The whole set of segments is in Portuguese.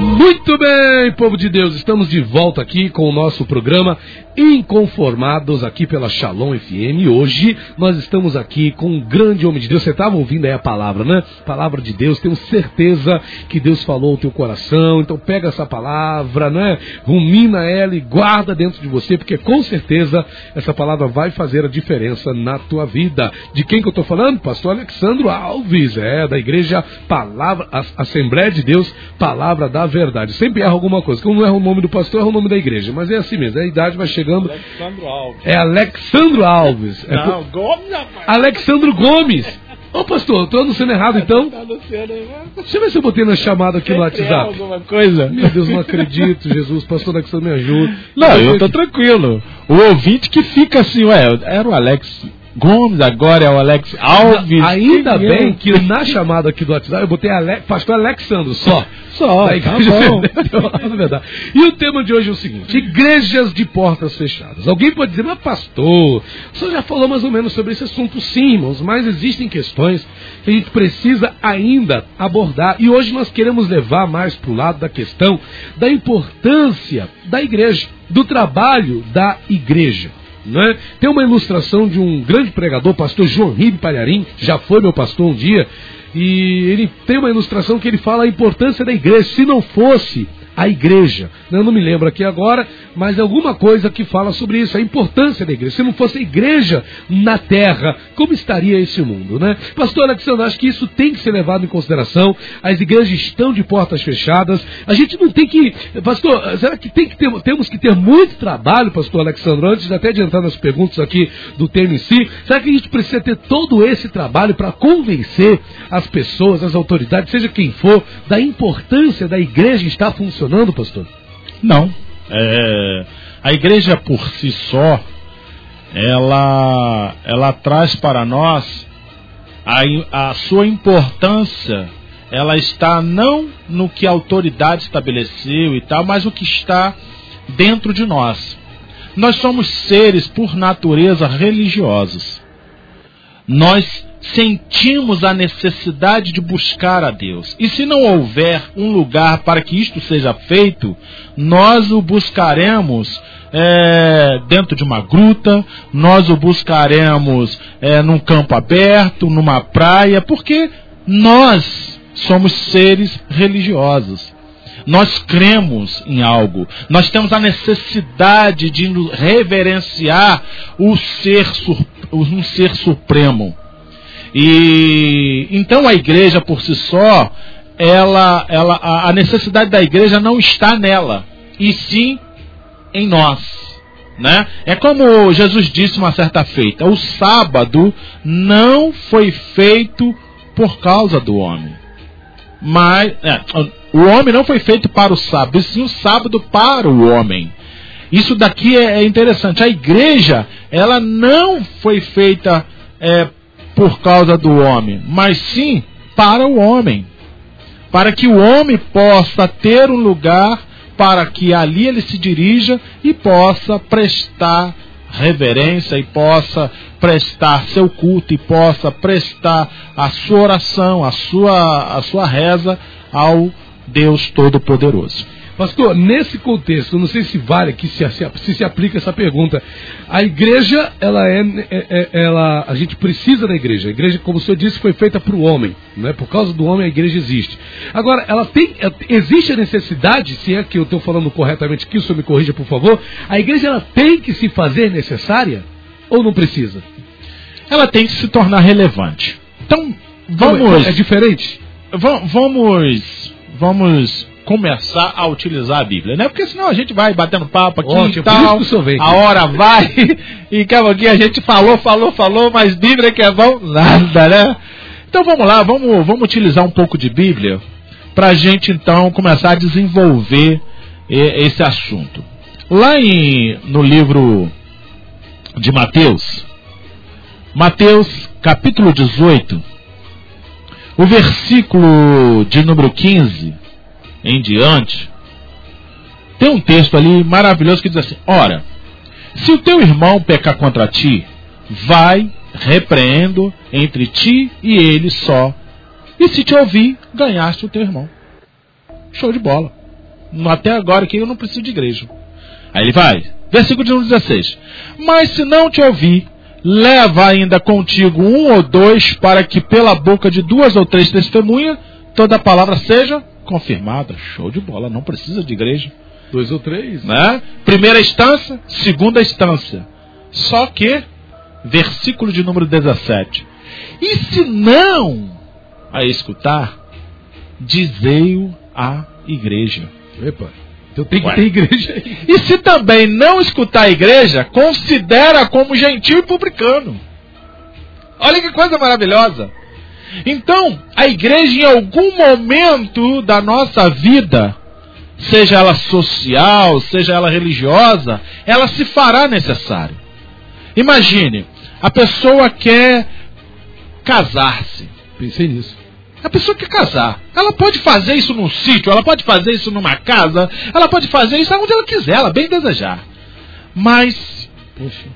Muito bem, povo de Deus, estamos de volta aqui com o nosso programa Inconformados aqui pela Shalom FM. Hoje nós estamos aqui com um grande homem de Deus. Você estava ouvindo aí a palavra, né? Palavra de Deus. Tenho certeza que Deus falou ao teu coração. Então pega essa palavra, né? Rumina ela e guarda dentro de você, porque com certeza essa palavra vai fazer a diferença na tua vida. De quem que eu estou falando? Pastor Alexandro Alves, é da igreja Palavra, Assembleia de Deus, Palavra da Verdade. Sempre erra alguma coisa. Como não erra o nome do pastor, erra o nome da igreja. Mas é assim mesmo. A idade vai chegando. Alexandro Alves. É Alexandro Alves. É Não, Gomes, rapaz. Alexandro Gomes. Ô pastor, tô anunciando errado então? Tá anunciando né? Deixa eu ver se eu botei na chamada aqui no Sempre erra WhatsApp. alguma coisa? Meu Deus, não acredito, Jesus. Pastor Alexandro me ajuda. Não, eu tô tranquilo. O ouvinte que fica assim, ué, era o Alex Gomes, agora é o Alex Alves. Ainda Quem bem que na chamada aqui do WhatsApp eu botei Ale... Pastor Alexandro só. Só, tá bom. É verdade. E o tema de hoje é o seguinte: igrejas de portas fechadas. Alguém pode dizer, mas pastor, o senhor já falou mais ou menos sobre esse assunto, sim, irmãos, mas existem questões que a gente precisa ainda abordar. E hoje nós queremos levar mais para o lado da questão da importância da igreja, do trabalho da igreja. Né? Tem uma ilustração de um grande pregador, pastor João Ribe Palharim, já foi meu pastor um dia, e ele tem uma ilustração que ele fala a importância da igreja. Se não fosse a igreja, eu não me lembro aqui agora, mas é alguma coisa que fala sobre isso, a importância da igreja. Se não fosse a igreja na terra, como estaria esse mundo, né? Pastor Alexandre, acho que isso tem que ser levado em consideração. As igrejas estão de portas fechadas. A gente não tem que, pastor, será que, tem que ter, temos que ter muito trabalho, pastor Alexandre, antes até de entrar nas perguntas aqui do tema em si, será que a gente precisa ter todo esse trabalho para convencer as pessoas, as autoridades, seja quem for, da importância da igreja estar funcionando, pastor? Não. É, a igreja por si só, ela, ela traz para nós a, a sua importância. Ela está não no que a autoridade estabeleceu e tal, mas o que está dentro de nós. Nós somos seres por natureza religiosos. Nós sentimos a necessidade de buscar a Deus. E se não houver um lugar para que isto seja feito, nós o buscaremos é, dentro de uma gruta, nós o buscaremos é, num campo aberto, numa praia, porque nós somos seres religiosos. Nós cremos em algo. Nós temos a necessidade de reverenciar o ser, um ser supremo. E então a igreja por si só, ela, ela, a necessidade da igreja não está nela, e sim em nós. Né? É como Jesus disse uma certa feita: o sábado não foi feito por causa do homem. Mas é, o homem não foi feito para o sábado, e sim o sábado para o homem. Isso daqui é, é interessante. A igreja, ela não foi feita é, por causa do homem, mas sim para o homem. Para que o homem possa ter um lugar para que ali ele se dirija e possa prestar reverência e possa prestar seu culto e possa prestar a sua oração, a sua, a sua reza ao Deus Todo-Poderoso. Pastor, nesse contexto, eu não sei se vale aqui, se, se, se aplica essa pergunta. A igreja, ela é, é- é- ela, a gente precisa da igreja. A igreja, como o senhor disse, foi feita para o homem. Né? Por causa do homem, a igreja existe. Agora, ela tem, é- existe a necessidade, se é que eu estou falando corretamente aqui, o senhor me corrija, por favor. A igreja, ela tem que se fazer necessária ou não precisa? Ela tem que se tornar relevante. Então, é- vamos, É diferente? va- vamos, vamos começar a utilizar a Bíblia, né? Porque senão a gente vai batendo papo aqui Ótimo, e isso tal. que. A hora vai e pouquinho a gente falou, falou, falou, mas Bíblia que é bom, nada, né? Então vamos lá, vamos, vamos utilizar um pouco de Bíblia para a gente então começar a desenvolver eh, esse assunto. Lá em, no livro de Mateus, Mateus capítulo 18, o versículo de número 15 em diante, tem um texto ali maravilhoso que diz assim: Ora, se o teu irmão pecar contra ti, vai, repreendo entre ti e ele só. E se te ouvir, ganhaste o teu irmão. Show de bola. Até agora que eu não preciso de igreja. Aí ele vai. Versículo de número 16. Mas se não te ouvir, leva ainda contigo um ou dois, para que pela boca de duas ou três testemunhas, toda a palavra seja confirmada. Show de bola, não precisa de igreja. Dois ou três. Né? Primeira instância, segunda instância. Só que, versículo de número 17. E se não a escutar, dizei-o à igreja. Epa. Então tem que Ué. ter igreja aí. E se também não escutar a igreja, considera como gentil e publicano. Olha que coisa maravilhosa. Então, a igreja em algum momento da nossa vida, seja ela social, seja ela religiosa, ela se fará necessária. Imagine, a pessoa quer casar-se. Pensei nisso. A pessoa quer casar. Ela pode fazer isso num sítio, ela pode fazer isso numa casa, ela pode fazer isso onde ela quiser, ela bem desejar. Mas, poxa,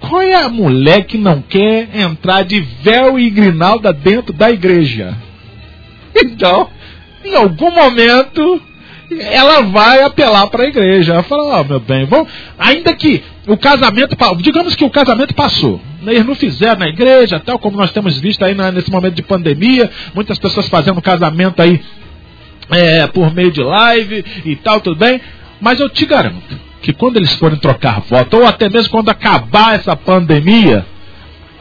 qual é a mulher que não quer entrar de véu e grinalda dentro da igreja? Então, em algum momento, ela vai apelar para a igreja. Ela fala, oh, meu bem, vamos... ainda que o casamento, digamos que o casamento passou. Eles não fizeram na igreja, tal como nós temos visto aí nesse momento de pandemia, muitas pessoas fazendo casamento aí é, por meio de live e tal, tudo bem. Mas eu te garanto que quando eles forem trocar voto, ou até mesmo quando acabar essa pandemia,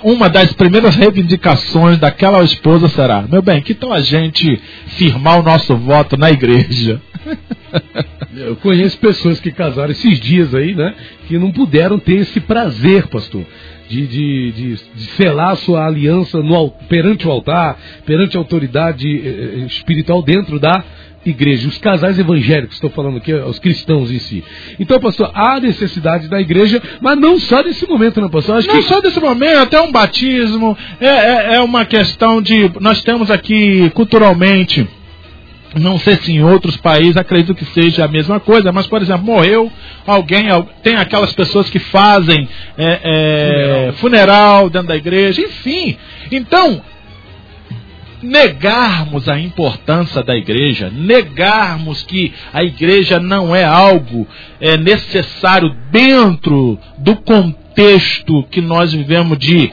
uma das primeiras reivindicações daquela esposa será: meu bem, que tal a gente firmar o nosso voto na igreja? Eu conheço pessoas que casaram esses dias aí, né? Que não puderam ter esse prazer, pastor. De, de, de, de selar sua aliança no, perante o altar, perante a autoridade eh, eh, espiritual dentro da igreja. Os casais evangélicos, estou falando aqui, os cristãos em si. Então, pastor, há necessidade da igreja, mas não só desse momento, né, pastor? Acho não que... só desse momento, é um batismo, é, é, é uma questão de. Nós temos aqui culturalmente não sei se em outros países acredito que seja a mesma coisa, mas, por exemplo, morreu alguém, tem aquelas pessoas que fazem é, é, funeral. funeral dentro da igreja, enfim. Então, negarmos a importância da igreja, negarmos que a igreja não é algo é, necessário dentro do contexto que nós vivemos de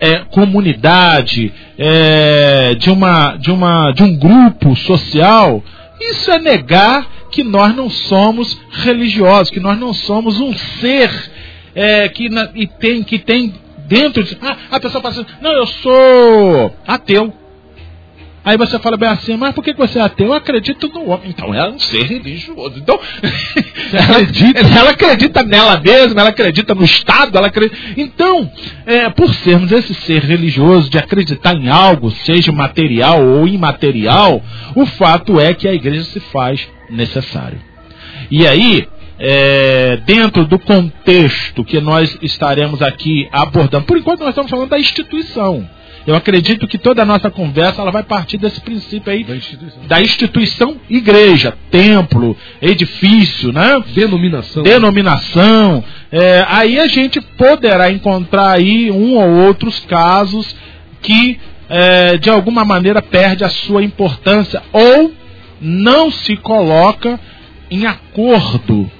é, comunidade, é, de, uma, de, uma, de um grupo social, isso é negar que nós não somos religiosos, que nós não somos um ser é, que, na, e tem, que tem dentro de. Ah, a pessoa assim: não, eu sou ateu. Aí você fala bem assim, mas por que você é ateu? Eu acredito no homem. Então ela é um ser religioso. Então, ela, acredita. ela acredita nela mesma, ela acredita no Estado, ela acredita. Então, é, por sermos esse ser religioso, de acreditar em algo, seja material ou imaterial, o fato é que a igreja se faz necessário. E aí, é, dentro do contexto que nós estaremos aqui abordando, por enquanto nós estamos falando da instituição. Eu acredito que toda a nossa conversa ela vai partir desse princípio aí da instituição, da instituição igreja, templo, edifício, né? Denominação. Denominação. É, aí a gente poderá encontrar aí um ou outros casos que é, de alguma maneira perde a sua importância ou não se coloca em acordo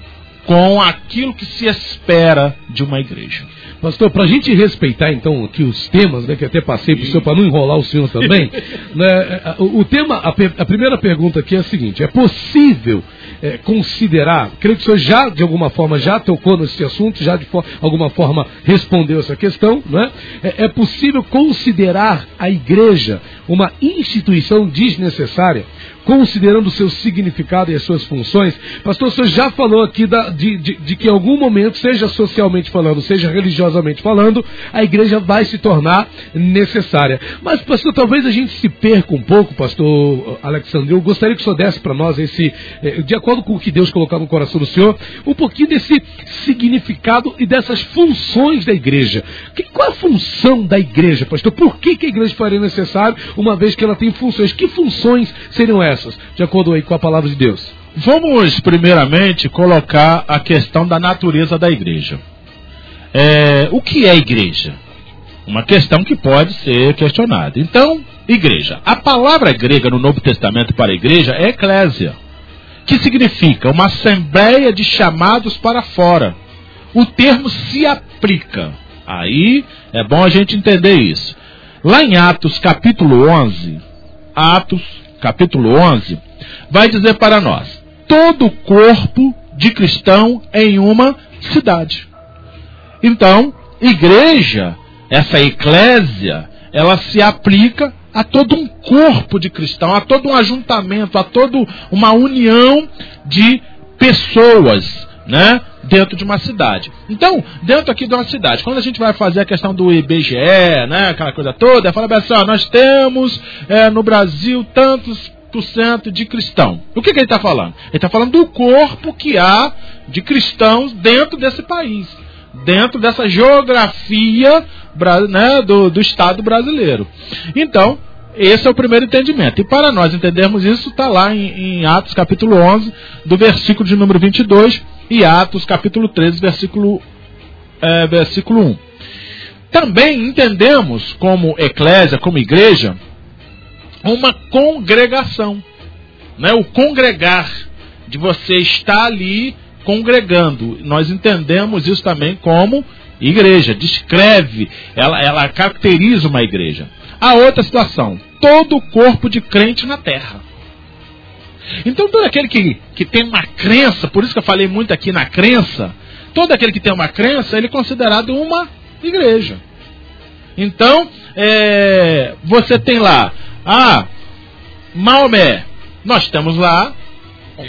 com aquilo que se espera de uma igreja. Pastor, para a gente respeitar então aqui os temas, né, que até passei para o senhor para não enrolar o senhor também, né, o, o, tema, a, a, primeira pergunta aqui é a seguinte: é possível é, considerar? Creio que o senhor já de alguma forma já tocou nesse assunto, já de for, alguma forma respondeu essa questão, né? É, é possível considerar a igreja uma instituição desnecessária? Considerando o seu significado e as suas funções. Pastor, o senhor já falou aqui da, de, de, de, que em algum momento, seja socialmente falando, seja religiosamente falando, a igreja vai se tornar necessária. Mas, pastor, talvez a gente se perca um pouco, pastor Alexandre. Eu gostaria que o senhor desse para nós esse, eh, de acordo com o que Deus colocou no coração do senhor, um pouquinho desse significado e dessas funções da igreja. Que, qual é a função da igreja, pastor? Por que, que a igreja faria necessário, uma vez que ela tem funções? Que funções seriam essas? De acordo aí com a palavra de Deus? Vamos, primeiramente, colocar a questão da natureza da igreja. É, o que é igreja? Uma questão que pode ser questionada. Então, igreja. A palavra grega no Novo Testamento para igreja é eclésia, que significa uma assembleia de chamados para fora. O termo se aplica. Aí é bom a gente entender isso. Lá em Atos capítulo 11, Atos capítulo 11, vai dizer para nós: todo corpo de cristão em uma cidade. Então, igreja, essa eclésia, ela se aplica a todo um corpo de cristão, a todo um ajuntamento, a toda uma união de pessoas, né? Dentro de uma cidade. Então, dentro aqui de uma cidade, quando a gente vai fazer a questão do IBGE, né? Aquela coisa toda, fala assim, ó, nós temos é, no Brasil tantos por cento de cristão. O que, que ele está falando? Ele está falando do corpo que há de cristãos dentro desse país dentro dessa geografia né, do, do Estado brasileiro. Então, esse é o primeiro entendimento. E para nós entendermos isso, está lá em, em, Atos capítulo 11, do versículo de número 22, e Atos capítulo 13, versículo, é, versículo 1. Também entendemos como eclésia, como igreja, uma congregação. Né? O congregar, de você estar ali congregando. Nós entendemos isso também como igreja, descreve, ela, ela caracteriza uma igreja. A outra situação, todo o corpo de crente na terra. Então, todo aquele que, que tem uma crença, por isso que eu falei muito aqui na crença, todo aquele que tem uma crença, ele é considerado uma igreja. Então, é, você tem lá, ah, Maomé, nós temos lá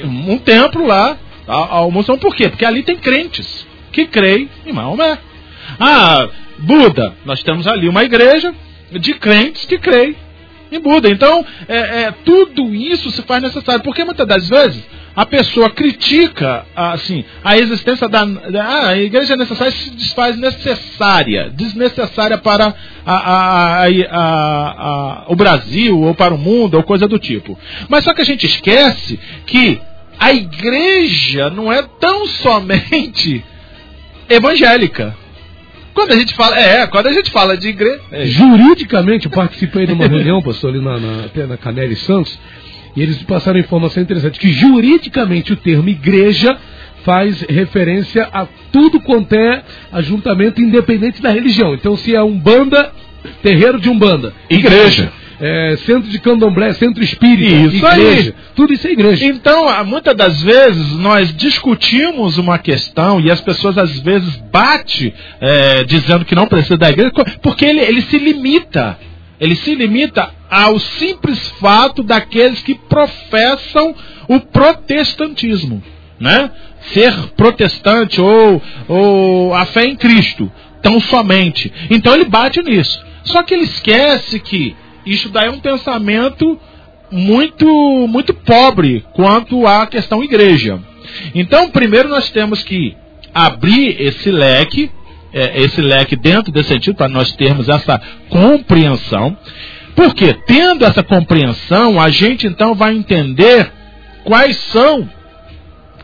um, templo lá, a, almoção. Por quê? Porque ali tem crentes que creem em Maomé. Ah, Buda, nós temos ali uma igreja de crentes que creem em Buda. Então, é, é, tudo isso se faz necessário, porque muitas das vezes a pessoa critica assim a existência da, da ah, a igreja necessária se desfaz necessária, desnecessária para a, a, o Brasil ou para o mundo ou coisa do tipo. Mas só que a gente esquece que a igreja não é tão somente evangélica. Quando a gente fala, é, quando a gente fala de igreja. É. Juridicamente, eu participei de uma reunião, pastor, ali na, na, até na Canelli Santos, e eles passaram informação interessante, que juridicamente o termo igreja faz referência a tudo quanto é ajuntamento independente da religião. Então, se é um banda, terreiro de umbanda, igreja. É, centro de candomblé, centro espírita, isso igreja. Aí. Tudo isso é igreja. Então, muitas das vezes, nós discutimos uma questão e as pessoas às vezes bate é, dizendo que não precisa da igreja, porque ele, ele se limita. Ele se limita ao simples fato daqueles que professam o protestantismo. Né? Ser protestante ou, ou a fé em Cristo, tão somente. Então ele bate nisso. Só que ele esquece que isso daí é um pensamento muito, muito pobre quanto à questão igreja. Então, primeiro nós temos que abrir esse leque, é, esse leque dentro desse sentido, para nós termos essa compreensão. Porque, tendo essa compreensão, a gente então vai entender quais são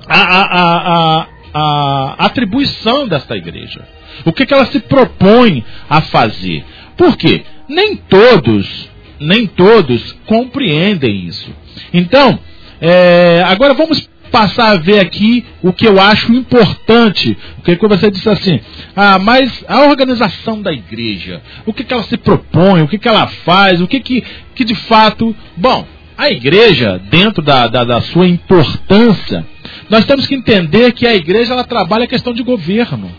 a, a, a, a atribuição desta igreja. O que, que ela se propõe a fazer. Por quê? Nem todos nem todos compreendem isso. Então, é, agora vamos passar a ver aqui o que eu acho importante. Porque você disse assim, ah, mas a organização da igreja, o que, que ela se propõe, o que, que ela faz, o que, que, que de fato. Bom, a igreja, dentro da, da, da sua importância, nós temos que entender que a igreja ela trabalha a questão de governo.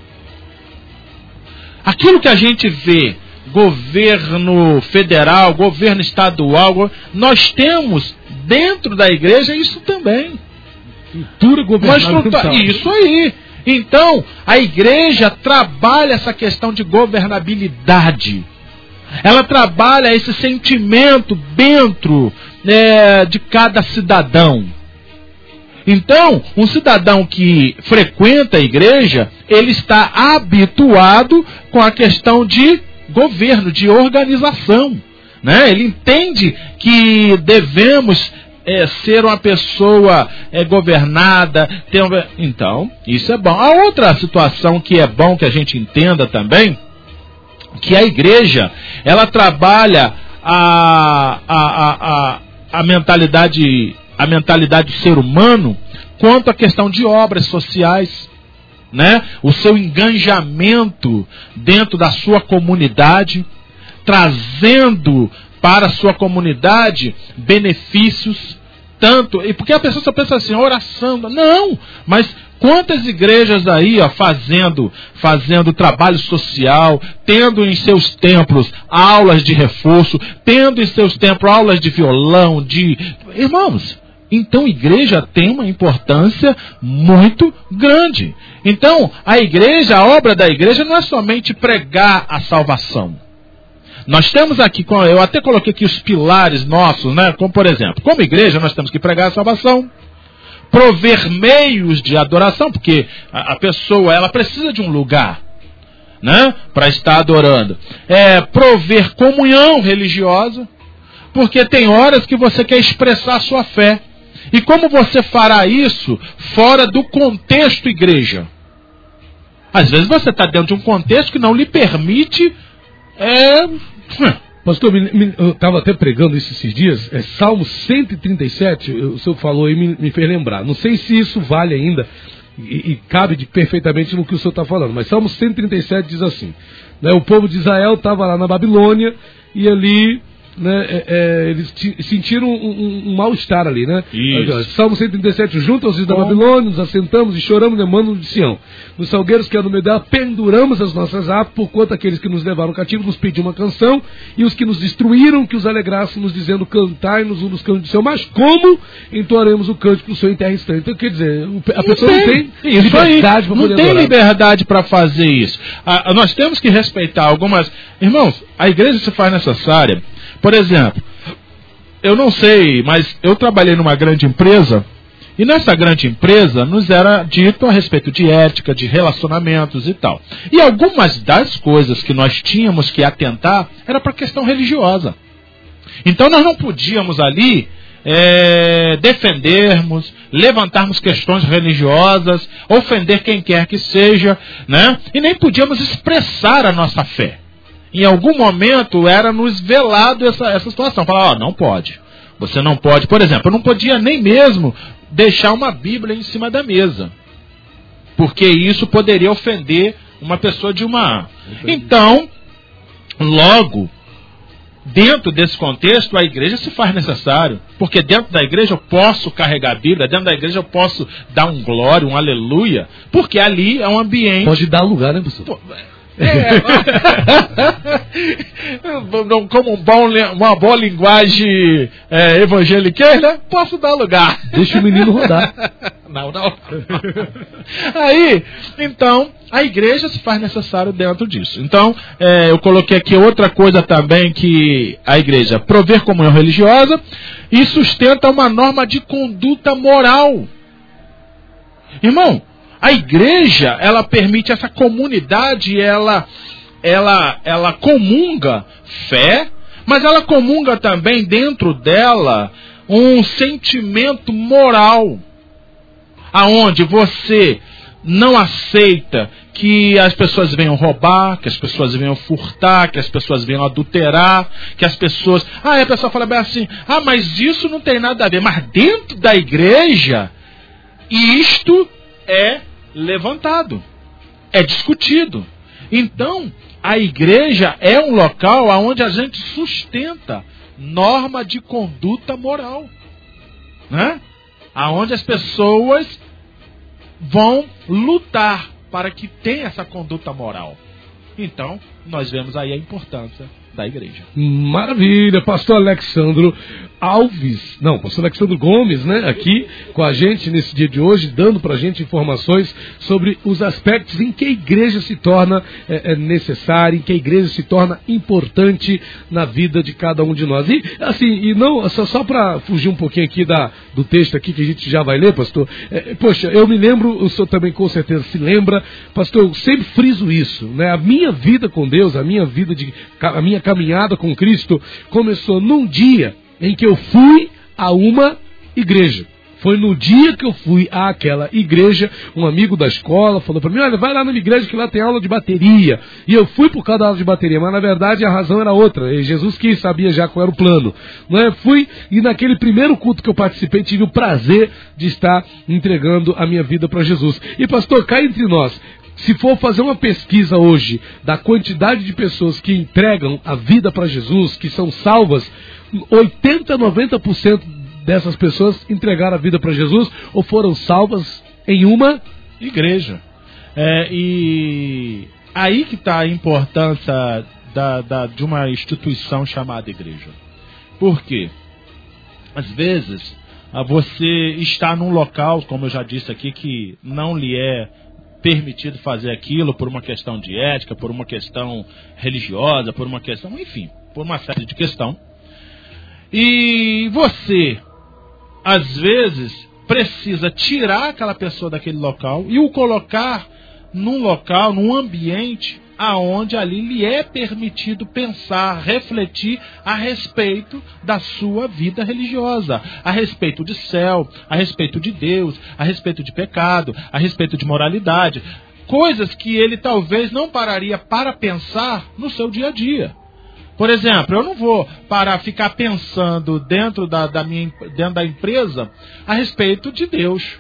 Aquilo que a gente vê governo federal, governo estadual, nós temos dentro da igreja isso também. Cultura governamental. Isso aí. Então, a igreja trabalha essa questão de governabilidade. Ela trabalha esse sentimento dentro é, de cada cidadão. Então, um cidadão que frequenta a igreja, ele está habituado com a questão de governo, de organização. Né? Ele entende que devemos é, ser uma pessoa é, governada. Então, isso é bom. A outra situação que é bom que a gente entenda também, que a igreja, ela trabalha a, a, a, a mentalidade a mentalidade do ser humano quanto à questão de obras sociais, né? O seu engajamento dentro da sua comunidade, trazendo para a sua comunidade benefícios, tanto. E porque a pessoa só pensa assim, oração. Não, mas quantas igrejas aí, ó, fazendo, fazendo trabalho social, tendo em seus templos aulas de reforço, tendo em seus templos aulas de violão, de. Irmãos, então, igreja tem uma importância muito grande. Então, a igreja, a obra da igreja não é somente pregar a salvação. Nós temos aqui, eu até coloquei aqui os pilares nossos, né? Como por exemplo, como igreja nós temos que pregar a salvação, prover meios de adoração, porque a, pessoa ela precisa de um lugar, né? Para estar adorando. É, prover comunhão religiosa, porque tem horas que você quer expressar a sua fé. E como você fará isso fora do contexto igreja? Às vezes você está dentro de um contexto que não lhe permite é, Pastor, eu estava até pregando isso esses dias, é Salmo 137, o senhor falou e me, me fez lembrar. Não sei se isso vale ainda e, e cabe de, perfeitamente no que o senhor está falando, mas Salmo 137 diz assim: né, o povo de Israel estava lá na Babilônia e ali né, é, é, eles sentiram um, um, um mal-estar ali, né? Isso. Salmo 137, junto aos filhos da Babilônia, nos assentamos e choramos demando de Sião. Nos salgueiros que há no meio dela, penduramos as nossas harpas, porquanto aqueles que nos levaram cativo nos pediam uma canção, e os que nos destruíram, que os alegrassemos, dizendo, cantai-nos um dos cantos de Sião. Mas como entoaremos o cântico do Senhor em terra estranha? Então, quer dizer, a pessoa não tem, liberdade para Não tem adorar. liberdade para fazer isso. Ah, nós temos que respeitar algumas... Irmãos, a igreja se faz necessária por exemplo, eu não sei, mas eu trabalhei numa grande empresa e nessa grande empresa nos era dito a respeito de ética, de relacionamentos e tal. E algumas das coisas que nós tínhamos que atentar era para a questão religiosa. Então nós não podíamos ali é, defendermos, levantarmos questões religiosas, ofender quem quer que seja, né? E nem podíamos expressar a nossa fé em algum momento era nos velado essa, essa situação. Falar, ó, não pode. Você não pode, por exemplo, eu não podia nem mesmo deixar uma Bíblia em cima da mesa. Porque isso poderia ofender uma pessoa de uma. Então, logo, dentro desse contexto, a igreja se faz necessário. Porque dentro da igreja eu posso carregar a Bíblia, dentro da igreja eu posso dar um glória, um aleluia, porque ali é um ambiente. Pode dar lugar, né, pessoal? É, como um bom, uma boa linguagem é, evangeliqueira, posso dar lugar. Deixa o menino rodar. Não, não. Aí, então, a igreja se faz necessário dentro disso. Então, é, eu coloquei aqui outra coisa também que a igreja prover comunhão religiosa e sustenta uma norma de conduta moral. Irmão, a igreja, ela permite essa comunidade, ela, ela, ela comunga fé, mas ela comunga também dentro dela um sentimento moral, aonde você não aceita que as pessoas venham roubar, que as pessoas venham furtar, que as pessoas venham adulterar, que as pessoas. Ah, a pessoa fala bem assim: ah, mas isso não tem nada a ver. Mas dentro da igreja, isto é levantado, é discutido. Então, a igreja é um local onde a gente sustenta norma de conduta moral, né? Aonde as pessoas vão lutar para que tenha essa conduta moral. Então, nós vemos aí a importância da igreja. Maravilha, pastor Alexandro Alves, não, pastor Alexandre Gomes, né, aqui com a gente nesse dia de hoje, dando para a gente informações sobre os aspectos em que a igreja se torna é, é, necessária, em que a igreja se torna importante na vida de cada um de nós. E assim, e não só, só para fugir um pouquinho aqui da, do texto aqui que a gente já vai ler, pastor. É, poxa, eu me lembro, o senhor também com certeza se lembra, pastor, eu sempre friso isso, né? A minha vida com Deus, a minha vida de, a minha caminhada com Cristo começou num dia em que eu fui a uma igreja. Foi no dia que eu fui àquela igreja, um amigo da escola falou para mim: olha, vai lá na igreja que lá tem aula de bateria. E eu fui por causa da aula de bateria, mas na verdade a razão era outra. E Jesus que sabia já qual era o plano. Não é? Fui e naquele primeiro culto que eu participei tive o prazer de estar entregando a minha vida para Jesus. E pastor, cá entre nós, se for fazer uma pesquisa hoje da quantidade de pessoas que entregam a vida para Jesus, que são salvas, 80, 90% dessas pessoas entregaram a vida para Jesus ou foram salvas em uma igreja. É, e aí que está a importância da, da, de uma instituição chamada igreja. Por quê? Às vezes, você está num local, como eu já disse aqui, que não lhe é permitido fazer aquilo por uma questão de ética, por uma questão religiosa, por uma questão, enfim, por uma série de questões. E você às vezes, precisa tirar aquela pessoa daquele local e o colocar num local, num ambiente aonde ali lhe é permitido pensar, refletir a respeito da sua vida religiosa, a respeito de céu, a respeito de Deus, a respeito de pecado, a respeito de moralidade, coisas que ele talvez não pararia para pensar no seu dia a dia. Por exemplo, eu não vou parar ficar pensando dentro da, da minha dentro da empresa a respeito de Deus.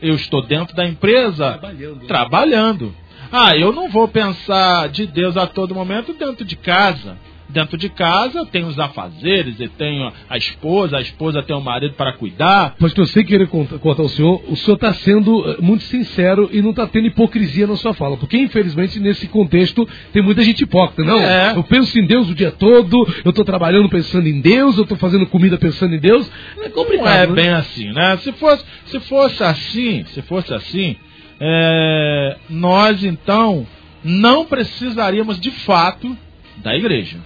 Eu estou dentro da empresa trabalhando. trabalhando. Ah, eu não vou pensar de Deus a todo momento dentro de casa. Dentro de casa tem os afazeres, eu tenho a esposa, a esposa tem o marido para cuidar. Mas eu sei querer contar, contar ao senhor, o senhor está sendo eh, muito sincero e não está tendo hipocrisia na sua fala. Porque, infelizmente, nesse contexto, tem muita gente hipócrita. Não, é. eu penso em Deus o dia todo, eu estou trabalhando pensando em Deus, eu estou fazendo comida pensando em Deus. É complicado. Não é né? bem assim, né? Se fosse, se fosse assim, se fosse assim, é, nós então não precisaríamos de fato da igreja.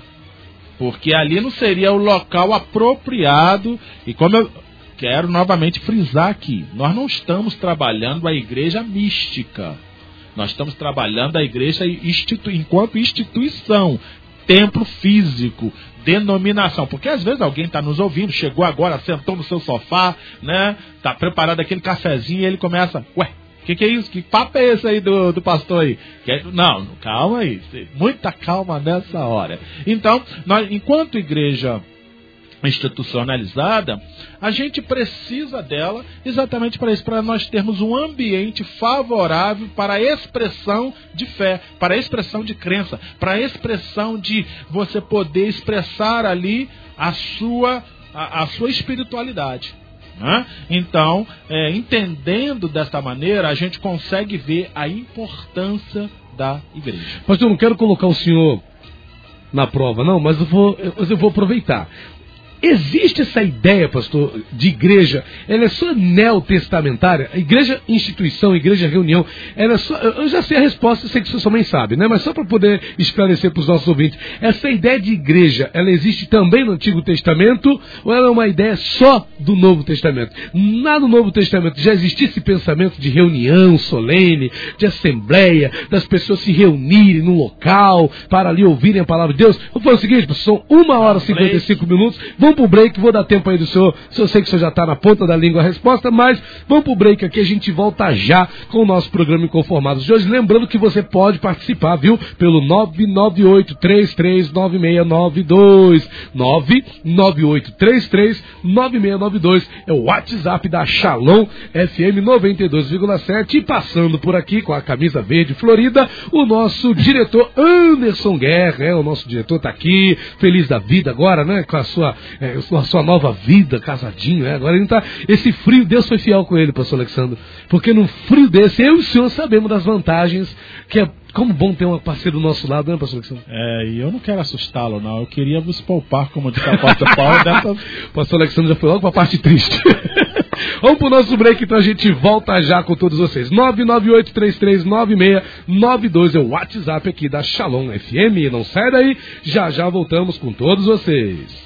Porque ali não seria o local apropriado. E como eu quero novamente frisar aqui, nós não estamos trabalhando a igreja mística. Nós estamos trabalhando a igreja institu enquanto instituição, templo físico, denominação. Porque às vezes alguém está nos ouvindo, chegou agora, sentou no seu sofá, né? Está preparado aquele cafezinho e ele começa, ué, que, que é isso? Que papo é esse aí do, do pastor aí? Que, não, calma aí. Muita calma nessa hora. Então, nós, enquanto igreja institucionalizada, a gente precisa dela exatamente para isso, para nós termos um ambiente favorável para a expressão de fé, para a expressão de crença, para a expressão de você poder expressar ali a sua, a, a sua espiritualidade. Né? Então, é, entendendo desta maneira, a gente consegue ver a importância da igreja. Pastor, eu não quero colocar o senhor na prova, não, mas eu vou, eu vou aproveitar. Existe essa ideia, pastor, de igreja, ela é só neotestamentária? Igreja instituição, igreja reunião, ela é só. Eu já sei a resposta, sei que sua mãe sabe, né? Mas só para poder esclarecer para os nossos ouvintes, essa ideia de igreja, ela existe também no Antigo Testamento ou ela é uma ideia só do Novo Testamento? Lá no Novo Testamento já existia esse pensamento de reunião solene, de assembleia, das pessoas se reunirem num local para ali ouvirem a palavra de Deus? Vamos fazer o seguinte, são uma hora e 55 minutos. Vamos pro break, vou dar tempo aí do senhor. Se eu sei que o senhor já está na ponta da língua a resposta, mas vamos pro break aqui, a gente volta já com o nosso programa Inconformados de hoje. Lembrando que você pode participar, viu? Pelo 998-339692. 998-339692 é o WhatsApp da Shalom FM 92,7. E passando por aqui com a camisa verde florida, o nosso diretor Anderson Guerra, né? O nosso diretor está aqui, feliz da vida agora, né? Com a sua é, a sua nova vida, casadinho, né? Agora ele tá. Esse frio, Deus foi fiel com ele, pastor Alexandre. Porque no frio desse, eu e o senhor sabemos das vantagens, que é como bom ter um parceiro do nosso lado, né, pastor Alexandre? É, e eu não quero assustá-lo, não. Eu queria vos poupar, como disse a apóstolo Paulo, dessa... pastor Alexandre já foi logo para a parte triste. Vamos pro nosso break, então a gente volta já com todos vocês. 998-339692 é o WhatsApp aqui da Shalom FM. Não sai daí, já já voltamos com todos vocês.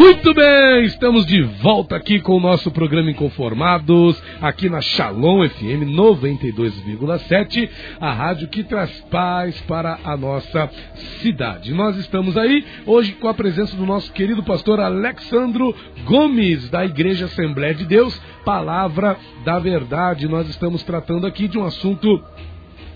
Muito bem, estamos de volta aqui com o nosso programa Inconformados, aqui na Shalom FM 92,7, a rádio que traz paz para a nossa cidade. Nós estamos aí hoje com a presença do nosso querido pastor Alexandro Gomes, da Igreja Assembleia de Deus, Palavra da Verdade. Nós estamos tratando aqui de um assunto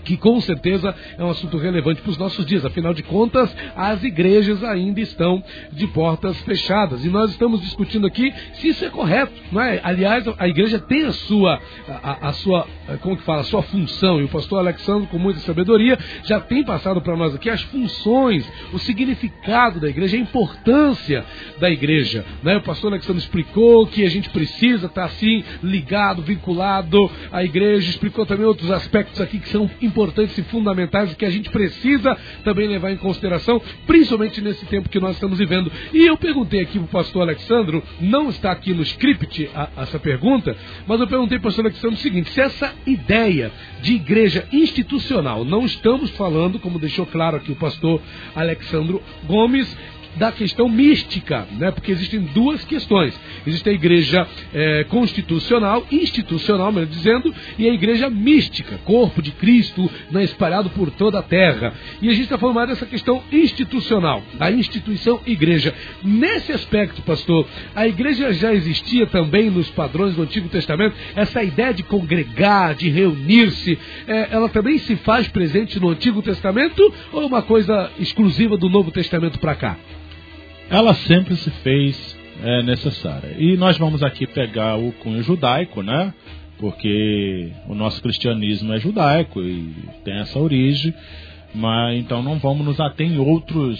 que com certeza é um assunto relevante para os nossos dias. Afinal de contas, as igrejas ainda estão de portas fechadas. E nós estamos discutindo aqui se isso é correto. Não é? Aliás, a igreja tem a sua, a, a sua, como que fala, a sua função. E o pastor Alexandre, com muita sabedoria, já tem passado para nós aqui as funções, o significado da igreja, a importância da igreja. Né? O pastor Alexandre explicou que a gente precisa estar assim, ligado, vinculado à igreja, explicou também outros aspectos aqui que são importantes importantes e fundamentais que a gente precisa também levar em consideração, principalmente nesse tempo que nós estamos vivendo. E eu perguntei aqui para o pastor Alexandro, não está aqui no script a, essa pergunta, mas eu perguntei para o pastor Alexandro o seguinte: se essa ideia de igreja institucional, não estamos falando, como deixou claro aqui o pastor Alexandro Gomes, da questão mística, né? porque existem duas questões. Existe a igreja é, constitucional, institucional, melhor dizendo, e a igreja mística, corpo de Cristo né, espalhado por toda a terra. E a gente está falando mais dessa questão institucional, da instituição igreja. Nesse aspecto, pastor, a igreja já existia também nos padrões do Antigo Testamento, essa ideia de congregar, de reunir-se, é, ela também se faz presente no Antigo Testamento ou é uma coisa exclusiva do Novo Testamento para cá? Ela sempre se fez é, necessária. E nós vamos aqui pegar o cunho judaico, né? Porque o nosso cristianismo é judaico e tem essa origem, mas então não vamos nos ater em outros,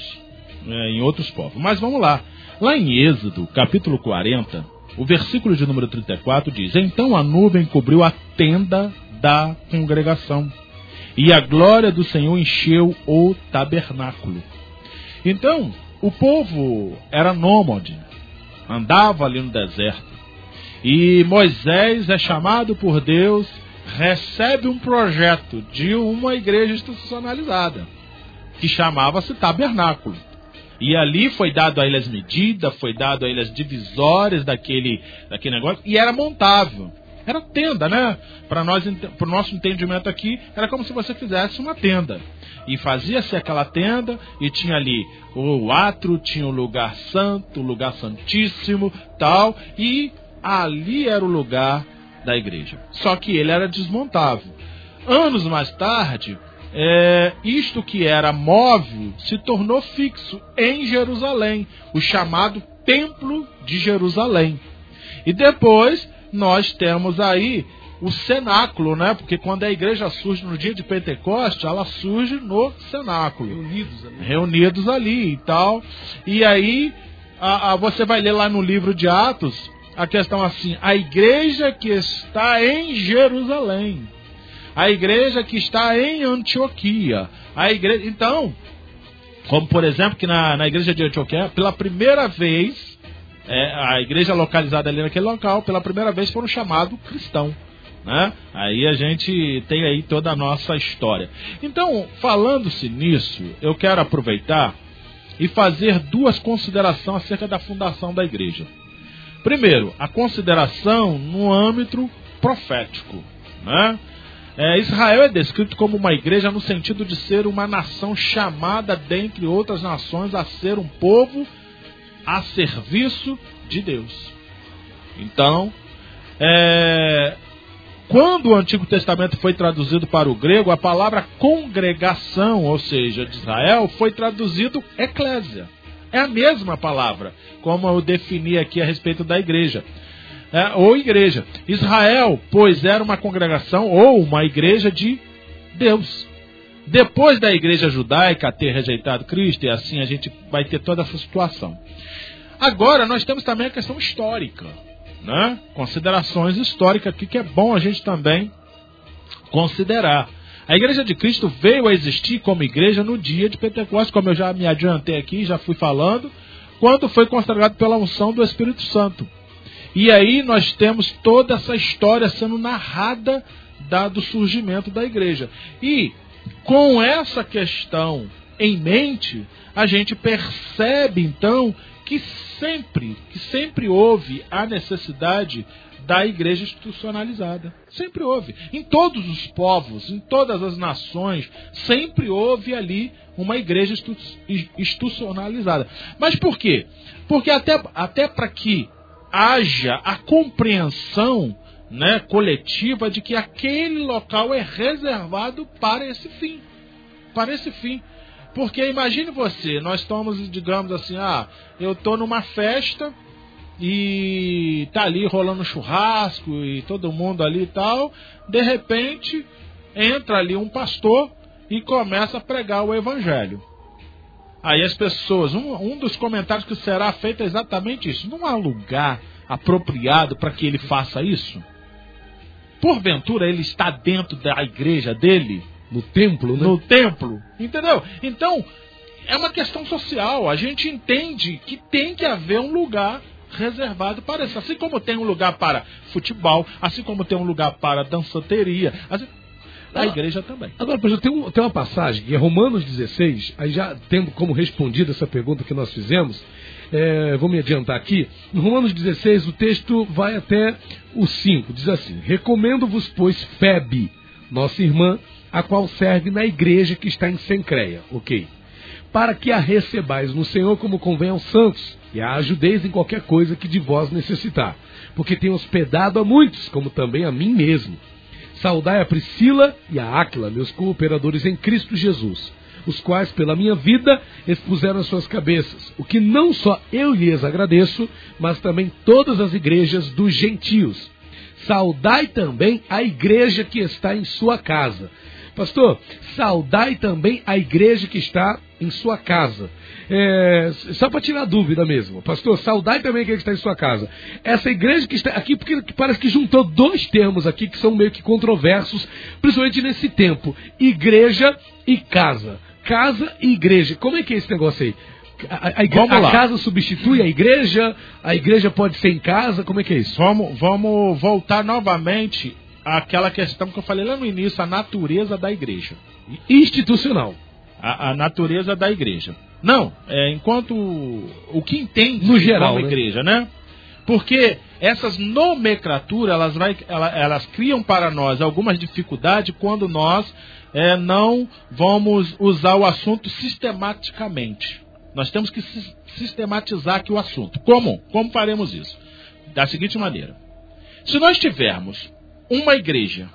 é, em outros povos. Mas vamos lá. Lá em Êxodo, capítulo 40, o versículo de número 34 diz: Então a nuvem cobriu a tenda da congregação, e a glória do Senhor encheu o tabernáculo. Então, o povo era nômade, andava ali no deserto. E Moisés é chamado por Deus, recebe um projeto de uma igreja institucionalizada, que chamava-se Tabernáculo. E ali foi dado a ele as medidas, foi dado a ele as divisórias daquele, daquele negócio, e era montável. Era tenda, né? Para nós, para o nosso entendimento aqui, era como se você fizesse uma tenda. E fazia-se aquela tenda e tinha ali o atro, tinha o lugar santo, o lugar santíssimo, tal, e ali era o lugar da igreja. Só que ele era desmontável. Anos mais tarde, é, isto que era móvel se tornou fixo em Jerusalém, o chamado Templo de Jerusalém. E depois nós temos aí o cenáculo, né? Porque quando a igreja surge no dia de Pentecoste, ela surge no cenáculo. Reunidos ali. Reunidos ali e tal. E aí, a, a, você vai ler lá no livro de Atos, a questão assim, a igreja que está em Jerusalém. A igreja que está em Antioquia. A igreja, então, como por exemplo que na, na igreja de Antioquia, pela primeira vez, é, a igreja localizada ali naquele local, pela primeira vez foram chamados cristão. Né? Aí a gente tem aí toda a nossa história. Então, falando-se nisso, eu quero aproveitar e fazer duas considerações acerca da fundação da igreja. Primeiro, a consideração no âmbito profético. Né? É, Israel é descrito como uma igreja no sentido de ser uma nação chamada, dentre outras nações, a ser um povo a serviço de Deus. Então, é, quando o Antigo Testamento foi traduzido para o grego, a palavra congregação, ou seja, de Israel, foi traduzido eclésia. É a mesma palavra, como eu defini aqui a respeito da igreja. É, ou igreja. Israel, pois, era uma congregação ou uma igreja de Deus. Depois da igreja judaica ter rejeitado Cristo, e assim a gente vai ter toda essa situação. Agora, nós temos também a questão histórica, né? Considerações históricas aqui que é bom a gente também considerar. A Igreja de Cristo veio a existir como igreja no dia de Pentecostes, como eu já me adiantei aqui, já fui falando, quando foi consagrado pela unção do Espírito Santo. E aí nós temos toda essa história sendo narrada da, do surgimento da igreja. E com essa questão em mente, a gente percebe então que sempre, que sempre houve a necessidade da igreja institucionalizada. Sempre houve. Em todos os povos, em todas as nações, sempre houve ali uma igreja institucionalizada. Mas por quê? Porque até, até para que haja a compreensão né, coletiva de que aquele local é reservado para esse fim. Para esse fim. Porque imagine você, nós estamos, digamos assim, ah, eu estou numa festa e tá ali rolando churrasco e todo mundo ali e tal. De repente, entra ali um pastor e começa a pregar o evangelho. Aí as pessoas, um, um dos comentários que será feito é exatamente isso. Não há lugar apropriado para que ele faça isso? Porventura ele está dentro da igreja dele? No templo, né? No templo, entendeu? Então, é uma questão social. A gente entende que tem que haver um lugar reservado para isso. Assim como tem um lugar para futebol, assim como tem um lugar para dançateria, assim, a ah, igreja também. Agora, exemplo, tem, um, tem uma passagem que é Romanos 16, aí já tendo como respondida essa pergunta que nós fizemos, é, vou me adiantar aqui. No Romanos 16, o texto vai até o 5, diz assim: Recomendo-vos, pois, Febe, nossa irmã, a qual serve na igreja que está em Sencreia. Ok para que a recebais no Senhor como convém aos santos, e a ajudeis em qualquer coisa que de vós necessitar, porque tem hospedado a muitos, como também a mim mesmo. Saudai a Priscila e a Áquila, meus cooperadores em Cristo Jesus, os quais pela minha vida expuseram as suas cabeças, o que não só eu lhes agradeço, mas também todas as igrejas dos gentios. Saudai também a igreja que está em sua casa. Pastor, saudai também a igreja que está em sua casa. É, só para tirar dúvida mesmo. Pastor, saudai também a igreja que está em sua casa. Essa igreja que está aqui, porque parece que juntou dois termos aqui que são meio que controversos, principalmente nesse tempo: igreja e casa. Casa e igreja. Como é que é esse negócio aí? A, a, a, casa substitui a igreja? A igreja pode ser em casa? Como é que é isso? Vamos, vamos voltar novamente aquela questão que eu falei lá no início, a natureza da igreja. Institucional. A, a natureza da igreja. Não, é, enquanto o que entende no geral como né? igreja, né? Porque essas nomenclaturas, elas, vai, elas, elas criam para nós algumas dificuldades quando nós é, não vamos usar o assunto sistematicamente. Nós temos que sistematizar aqui o assunto. Como? Como faremos isso? Da seguinte maneira. Se nós tivermos uma igreja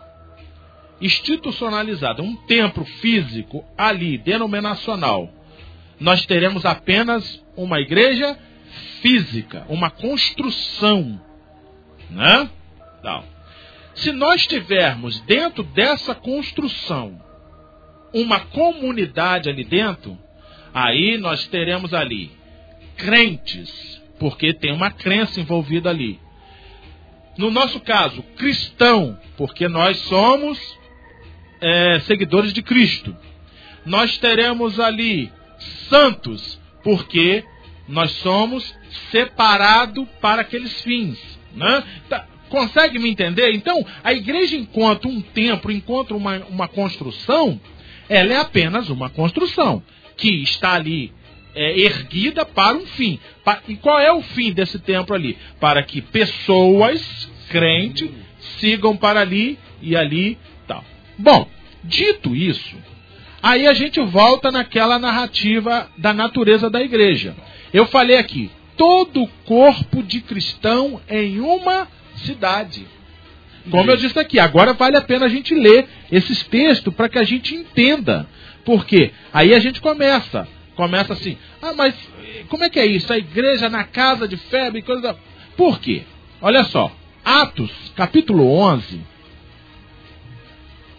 institucionalizada, um templo físico ali, denominacional, nós teremos apenas uma igreja física, uma construção, né? Não. Se nós tivermos dentro dessa construção uma comunidade ali dentro, aí nós teremos ali crentes, porque tem uma crença envolvida ali. No nosso caso, cristão, porque nós somos é, seguidores de Cristo. Nós teremos ali santos, porque nós somos separados para aqueles fins. Né? Tá, consegue me entender? Então, a igreja, enquanto um templo, enquanto uma, uma construção, ela é apenas uma construção que está ali é, erguida para um fim. E qual é o fim desse templo ali? Para que pessoas crentes sigam para ali e ali tal. Bom, dito isso, aí a gente volta naquela narrativa da natureza da igreja. Eu falei aqui, todo corpo de cristão em uma cidade. Como eu disse aqui, agora vale a pena a gente ler esses textos para que a gente entenda. Por quê? Aí a gente começa. Começa assim, ah, mas como é que é isso? A igreja na casa de febre, coisa da... Por quê? Olha só, Atos, capítulo 11.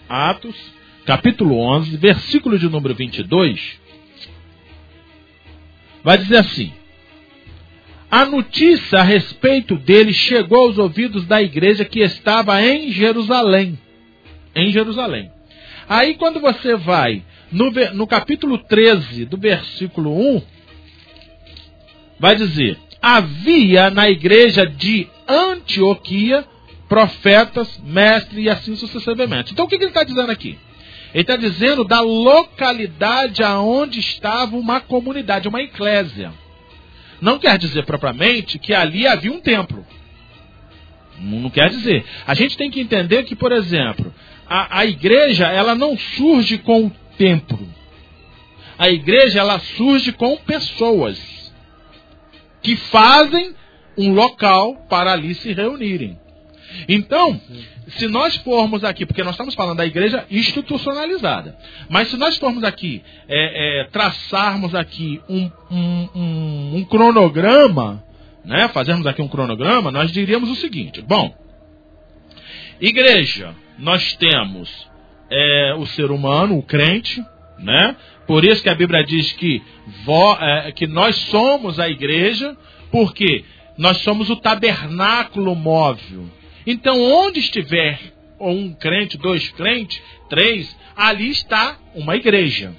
Atos, capítulo 11, versículo de número 22. Vai dizer assim: A notícia a respeito dele chegou aos ouvidos da igreja que estava em Jerusalém. Em Jerusalém. Aí, quando você vai no, no capítulo 13, do versículo 1, vai dizer: Havia na igreja de Antioquia, profetas, mestres e assim sucessivamente. Então o que, ele está dizendo aqui? Ele está dizendo da localidade aonde estava uma comunidade, uma eclésia. não quer dizer propriamente que ali havia um templo. Não quer dizer. A gente tem que entender que, por exemplo, a, a igreja ela não surge com o templo. A igreja ela surge com pessoas que fazem um local para ali se reunirem. Então, se nós formos aqui, porque nós estamos falando da igreja institucionalizada, mas se nós formos aqui é, é, traçarmos aqui um, um, um, um cronograma, né, fazermos aqui um cronograma, nós diríamos o seguinte: bom, igreja, nós temos é, o ser humano, o crente, né? Por isso que a Bíblia diz que, vo, é, que nós somos a igreja, porque nós somos o tabernáculo móvel. Então, onde estiver um crente, dois crentes, três, ali está uma igreja.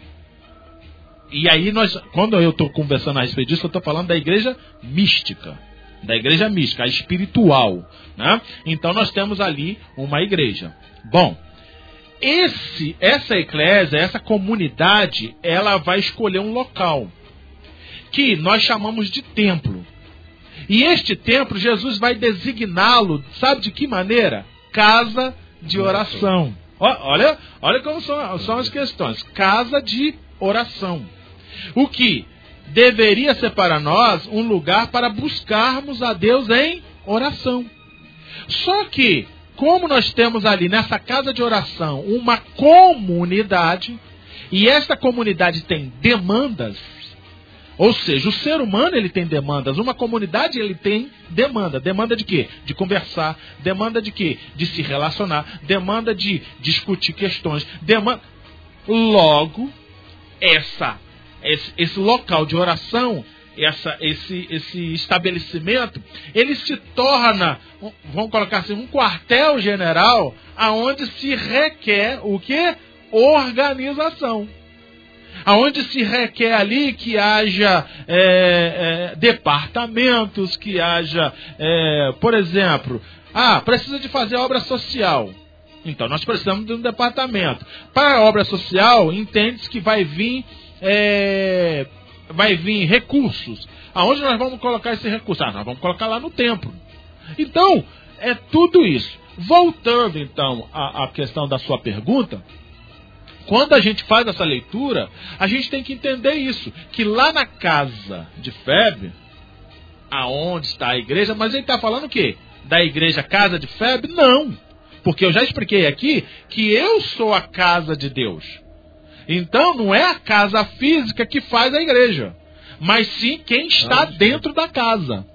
E aí nós, quando eu estou conversando a respeito disso, eu estou falando da igreja mística, da igreja mística, a espiritual, né? Então nós temos ali uma igreja. Bom, esse, essa eclésia, essa comunidade, ela vai escolher um local que nós chamamos de templo. E este templo, Jesus vai designá-lo, sabe de que maneira? Casa de oração. Olha, olha como são, são as questões. Casa de oração. O que deveria ser para nós um lugar para buscarmos a Deus em oração. Só que, como nós temos ali nessa casa de oração uma comunidade, e esta comunidade tem demandas, ou seja, o ser humano ele tem demandas, uma comunidade ele tem demanda. Demanda de quê? De conversar, demanda de quê? De se relacionar, demanda de discutir questões, demanda logo essa esse, esse local de oração, essa, esse, esse estabelecimento, ele se torna, vamos colocar assim, um quartel-general aonde se requer o que? Organização. Aonde se requer ali que haja é, é, departamentos, que haja, é, por exemplo, ah, precisa de fazer obra social. Então, nós precisamos de um departamento. Para a obra social, entende-se que vai vir é, vai vir recursos. Aonde nós vamos colocar esse recurso? Ah, nós vamos colocar lá no templo. Então, é tudo isso. Voltando então à, à questão da sua pergunta, quando a gente faz essa leitura, a gente tem que entender isso, que lá na casa de Febe, aonde está a igreja, mas ele está falando o quê? Da igreja casa de Febe? Não. Porque eu já expliquei aqui que eu sou a casa de Deus. Então não é a casa física que faz a igreja, mas sim quem está dentro da casa.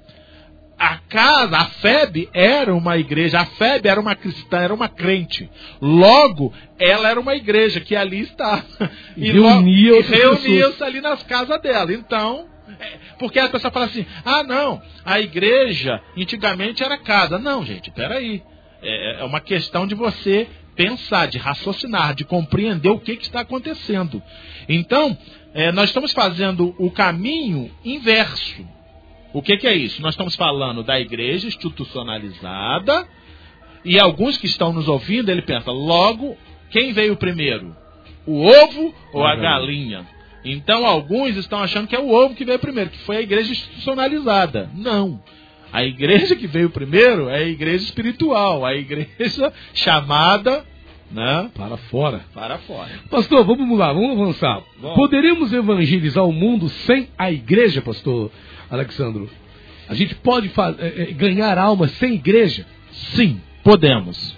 A casa, a FEB era uma igreja, a FEB era uma cristã, era uma crente. Logo, ela era uma igreja que ali está. E reunia-se reunia ali nas casas dela. Então, é, porque a pessoa fala assim: ah, não, a igreja antigamente era casa. Não, gente, peraí. É, é uma questão de você pensar, de raciocinar, de compreender o que, que está acontecendo. Então, é, nós estamos fazendo o caminho inverso. O que, que é isso? Nós estamos falando da igreja institucionalizada e alguns que estão nos ouvindo, ele pensa, logo, quem veio primeiro? O ovo ou a galinha? Então, alguns estão achando que é o ovo que veio primeiro, que foi a igreja institucionalizada. Não. A igreja que veio primeiro é a igreja espiritual, a igreja chamada né? Para fora. Para fora. Pastor, vamos lá, vamos avançar. Bom. Poderíamos evangelizar o mundo sem a igreja, pastor Alexandro? A gente pode é, é, ganhar almas sem igreja? Sim, podemos.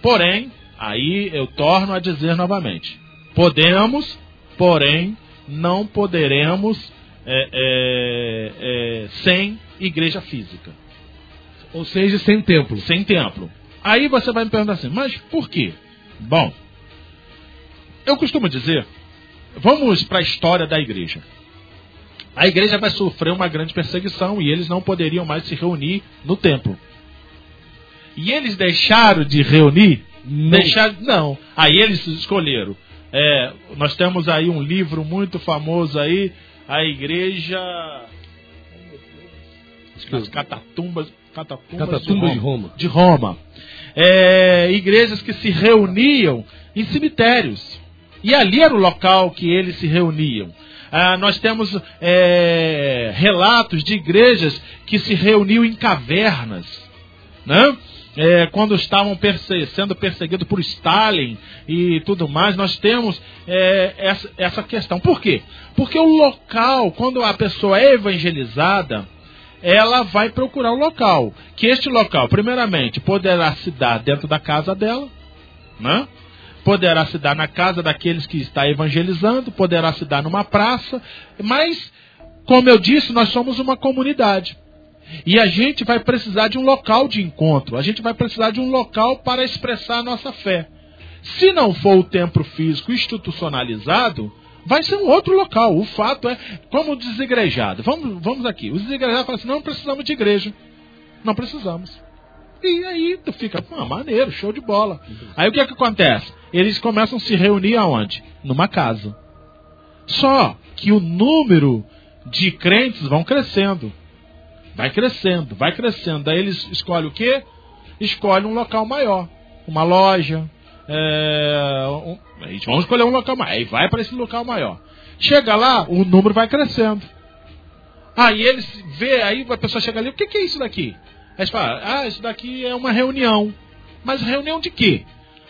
Porém, aí eu torno a dizer novamente: podemos, porém, não poderemos é, é, é sem igreja física. Ou seja, sem templo. Sem templo. Aí você vai me perguntar assim, mas por quê? Bom, eu costumo dizer, vamos para a história da igreja. A igreja vai sofrer uma grande perseguição e eles não poderiam mais se reunir no templo. E eles deixaram de reunir? Não. Deixaram, não. Aí eles escolheram. É, nós temos aí um livro muito famoso aí, a igreja nas catatumbas, catatumbas, catatumbas de, Roma. De Roma. É, igrejas que se reuniam em cemitérios. E ali era o local que eles se reuniam. Ah, nós temos é, relatos de igrejas que se reuniam em cavernas, né? É, quando estavam perse sendo perseguidos por Stalin e tudo mais, nós temos é, essa, essa questão. Por quê? Porque o local, quando a pessoa é evangelizada, ela vai procurar o local. Que este local, primeiramente, poderá se dar dentro da casa dela, né? poderá se dar na casa daqueles que está evangelizando, poderá se dar numa praça, mas, como eu disse, nós somos uma comunidade. E a gente vai precisar de um local de encontro, a gente vai precisar de um local para expressar a nossa fé. Se não for o templo físico institucionalizado, vai ser um outro local. O fato é, como desigrejado. Vamos, vamos aqui. Os desigrejados falam assim: não precisamos de igreja. Não precisamos. E aí tu fica, ah, maneiro, show de bola. Aí o que é que acontece? Eles começam a se reunir aonde? Numa casa. Só que o número de crentes vão crescendo. Vai crescendo, vai crescendo. Daí eles escolhem o quê? Escolhem um local maior. Uma loja. É, um, eles vão escolher um local maior. Aí vai para esse local maior. Chega lá, o número vai crescendo. Aí eles vê, aí a pessoa chega ali, o que, que é isso daqui? Aí você fala, ah, isso daqui é uma reunião. Mas reunião de quê?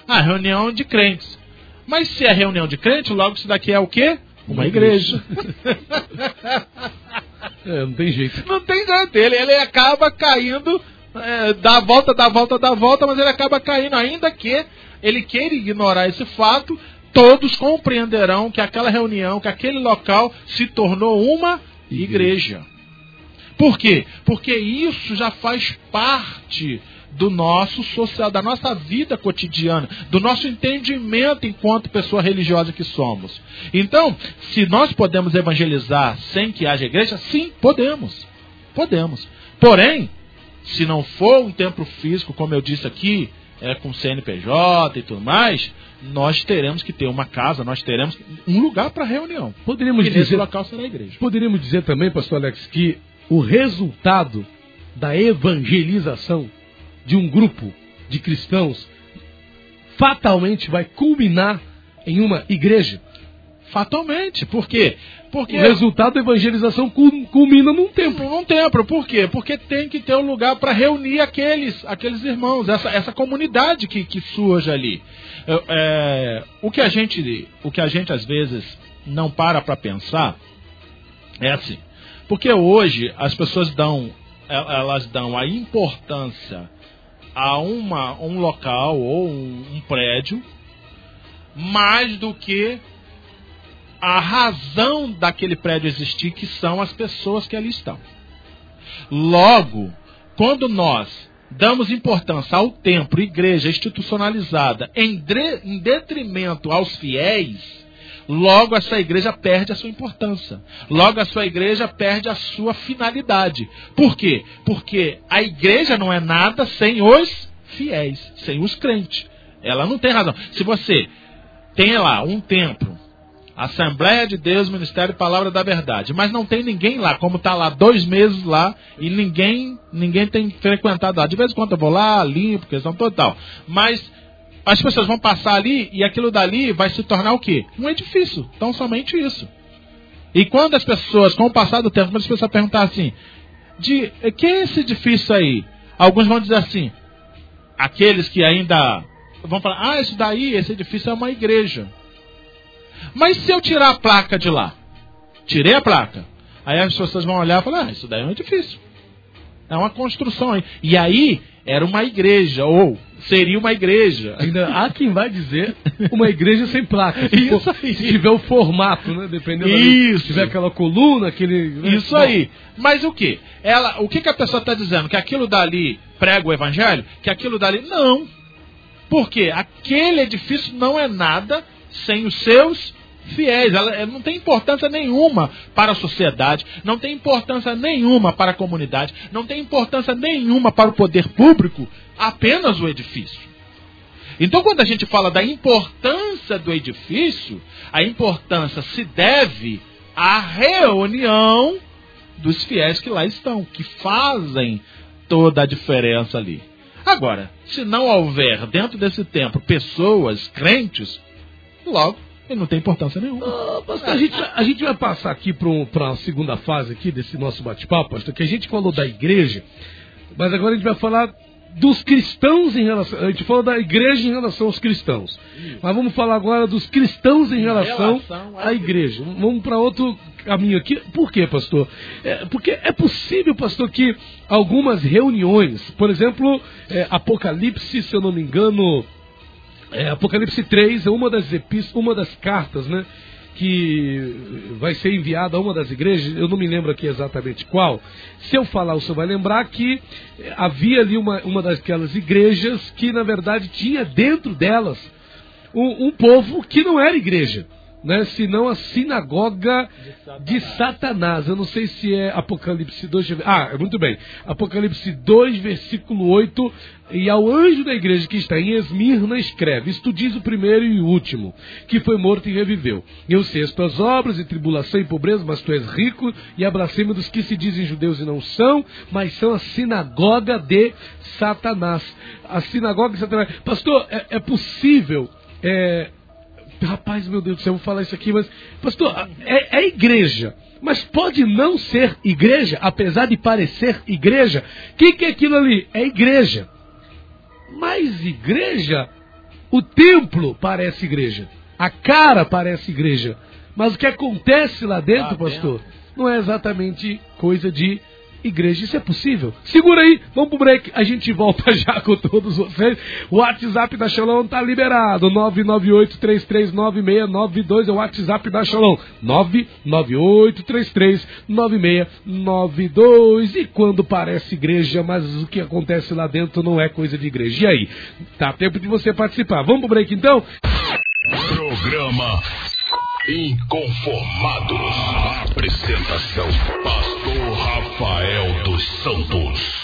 Ah, reunião de crentes. Mas se é reunião de crentes, logo isso daqui é o quê? Uma igreja. é, não tem jeito. Não tem jeito. Ele, ele acaba caindo, é, dá a volta, dá a volta, dá a volta, mas ele acaba caindo, ainda que ele queira ignorar esse fato, todos compreenderão que aquela reunião, que aquele local se tornou uma igreja. Por quê? Porque isso já faz parte do nosso social, da nossa vida cotidiana, do nosso entendimento enquanto pessoa religiosa que somos. Então, se nós podemos evangelizar sem que haja igreja, sim, podemos. Podemos. Porém, se não for um templo físico, como eu disse aqui, é, com CNPJ e tudo mais, nós teremos que ter uma casa, nós teremos um lugar para reunião. Poderíamos e dizer, nesse local será a igreja. Poderíamos dizer também, pastor Alex, que o resultado da evangelização de um grupo de cristãos fatalmente vai culminar em uma igreja. Fatalmente. Por quê? Porque o resultado da evangelização culmina num templo. Num templo. Por quê? Porque tem que ter um lugar para reunir aqueles, aqueles irmãos, essa, essa comunidade que, que surge ali. É, é, o, que a gente, o que a gente às vezes não para para pensar é assim. Porque hoje as pessoas dão, elas dão a importância a uma, um local ou um, um prédio mais do que a razão daquele prédio existir, que são as pessoas que ali estão. Logo, quando nós damos importância ao templo, igreja institucionalizada, em, em detrimento aos fiéis, logo essa igreja perde a sua importância. Logo a sua igreja perde a sua finalidade. Por quê? Porque a igreja não é nada sem os fiéis, sem os crentes. Ela não tem razão. Se você tem lá um templo, Assembleia de Deus, Ministério Palavra da Verdade, mas não tem ninguém lá, como está lá dois meses lá e ninguém ninguém tem frequentado lá. De vez em quando eu vou lá, limpo, questão total. Mas as pessoas vão passar ali e aquilo dali vai se tornar o quê? Um edifício. Então somente isso. E quando as pessoas, com o passar do tempo, as pessoas perguntar assim, de que é esse edifício aí? Alguns vão dizer assim, aqueles que ainda vão falar, ah, isso daí, esse edifício é uma igreja. Mas se eu tirar a placa de lá? Tirei a placa. Aí as pessoas vão olhar e falar, ah, isso daí é um edifício. É uma construção aí. E aí era uma igreja, ou seria uma igreja. Ainda há quem vai dizer uma igreja sem placa. Se, Isso for, aí. se tiver o formato, né? Dependendo Isso. se tiver aquela coluna, aquele. né? Isso Bom, aí. Mas o que? Ela, o que, que a pessoa está dizendo? Que aquilo dali prega o evangelho? Que aquilo dali. Não. Por quê? Aquele edifício não é nada sem os seus fiéis. Ela, ela não tem importância nenhuma para a sociedade, não tem importância nenhuma para a comunidade, não tem importância nenhuma para o poder público, apenas o edifício. Então, quando a gente fala da importância do edifício, a importância se deve à reunião dos fiéis que lá estão, que fazem toda a diferença ali. Agora, se não houver dentro desse templo pessoas crentes, logo ele não tem importância nenhuma. Ah, pastor, a, gente, a gente vai passar aqui para um, a segunda fase aqui desse nosso bate-papo, pastor, que a gente falou da igreja, mas agora a gente vai falar dos cristãos em relação. A gente falou da igreja em relação aos cristãos. Isso. Mas vamos falar agora dos cristãos em relação, relação à igreja. Vamos para outro caminho aqui. Por quê, pastor? É, porque é possível, pastor, que algumas reuniões, por exemplo, é, Apocalipse, se eu não me engano, é, Apocalipse 3 é uma das epístolas, uma das cartas, né? Que vai ser enviada a uma das igrejas, eu não me lembro aqui exatamente qual. Se eu falar, o senhor vai lembrar que havia ali uma, uma daquelas igrejas que, na verdade, tinha dentro delas um, um povo que não era igreja né, senão a sinagoga de Satanás. de Satanás. Eu não sei se é Apocalipse 2. Ah, muito bem. Apocalipse 2, versículo 8. E ao anjo da igreja que está em Esmirna escreve: Isto diz o primeiro e o último, que foi morto e reviveu. Eu sei as tuas obras e tribulação e pobreza, mas tu és rico e abracema dos que se dizem judeus e não são, mas são a sinagoga de Satanás. A sinagoga de Satanás. Pastor, é, é possível. É, Rapaz, meu Deus do céu, eu vou falar isso aqui, mas. Pastor, é, é igreja. Mas pode não ser igreja, apesar de parecer igreja. O que, que é aquilo ali? É igreja. Mas igreja, o templo parece igreja. A cara parece igreja. Mas o que acontece lá dentro, pastor, não é exatamente coisa de igreja. Isso é possível? Segura aí, vamos pro break. A gente volta já com todos vocês. O WhatsApp da Shalom tá liberado. 998-339692 é o WhatsApp da Shalom. 998-339692. E quando parece igreja, mas o que acontece lá dentro não é coisa de igreja. E aí? Tá tempo de você participar. Vamos pro break então? Programa Inconformados. Apresentação: Pastor Rafael dos Santos.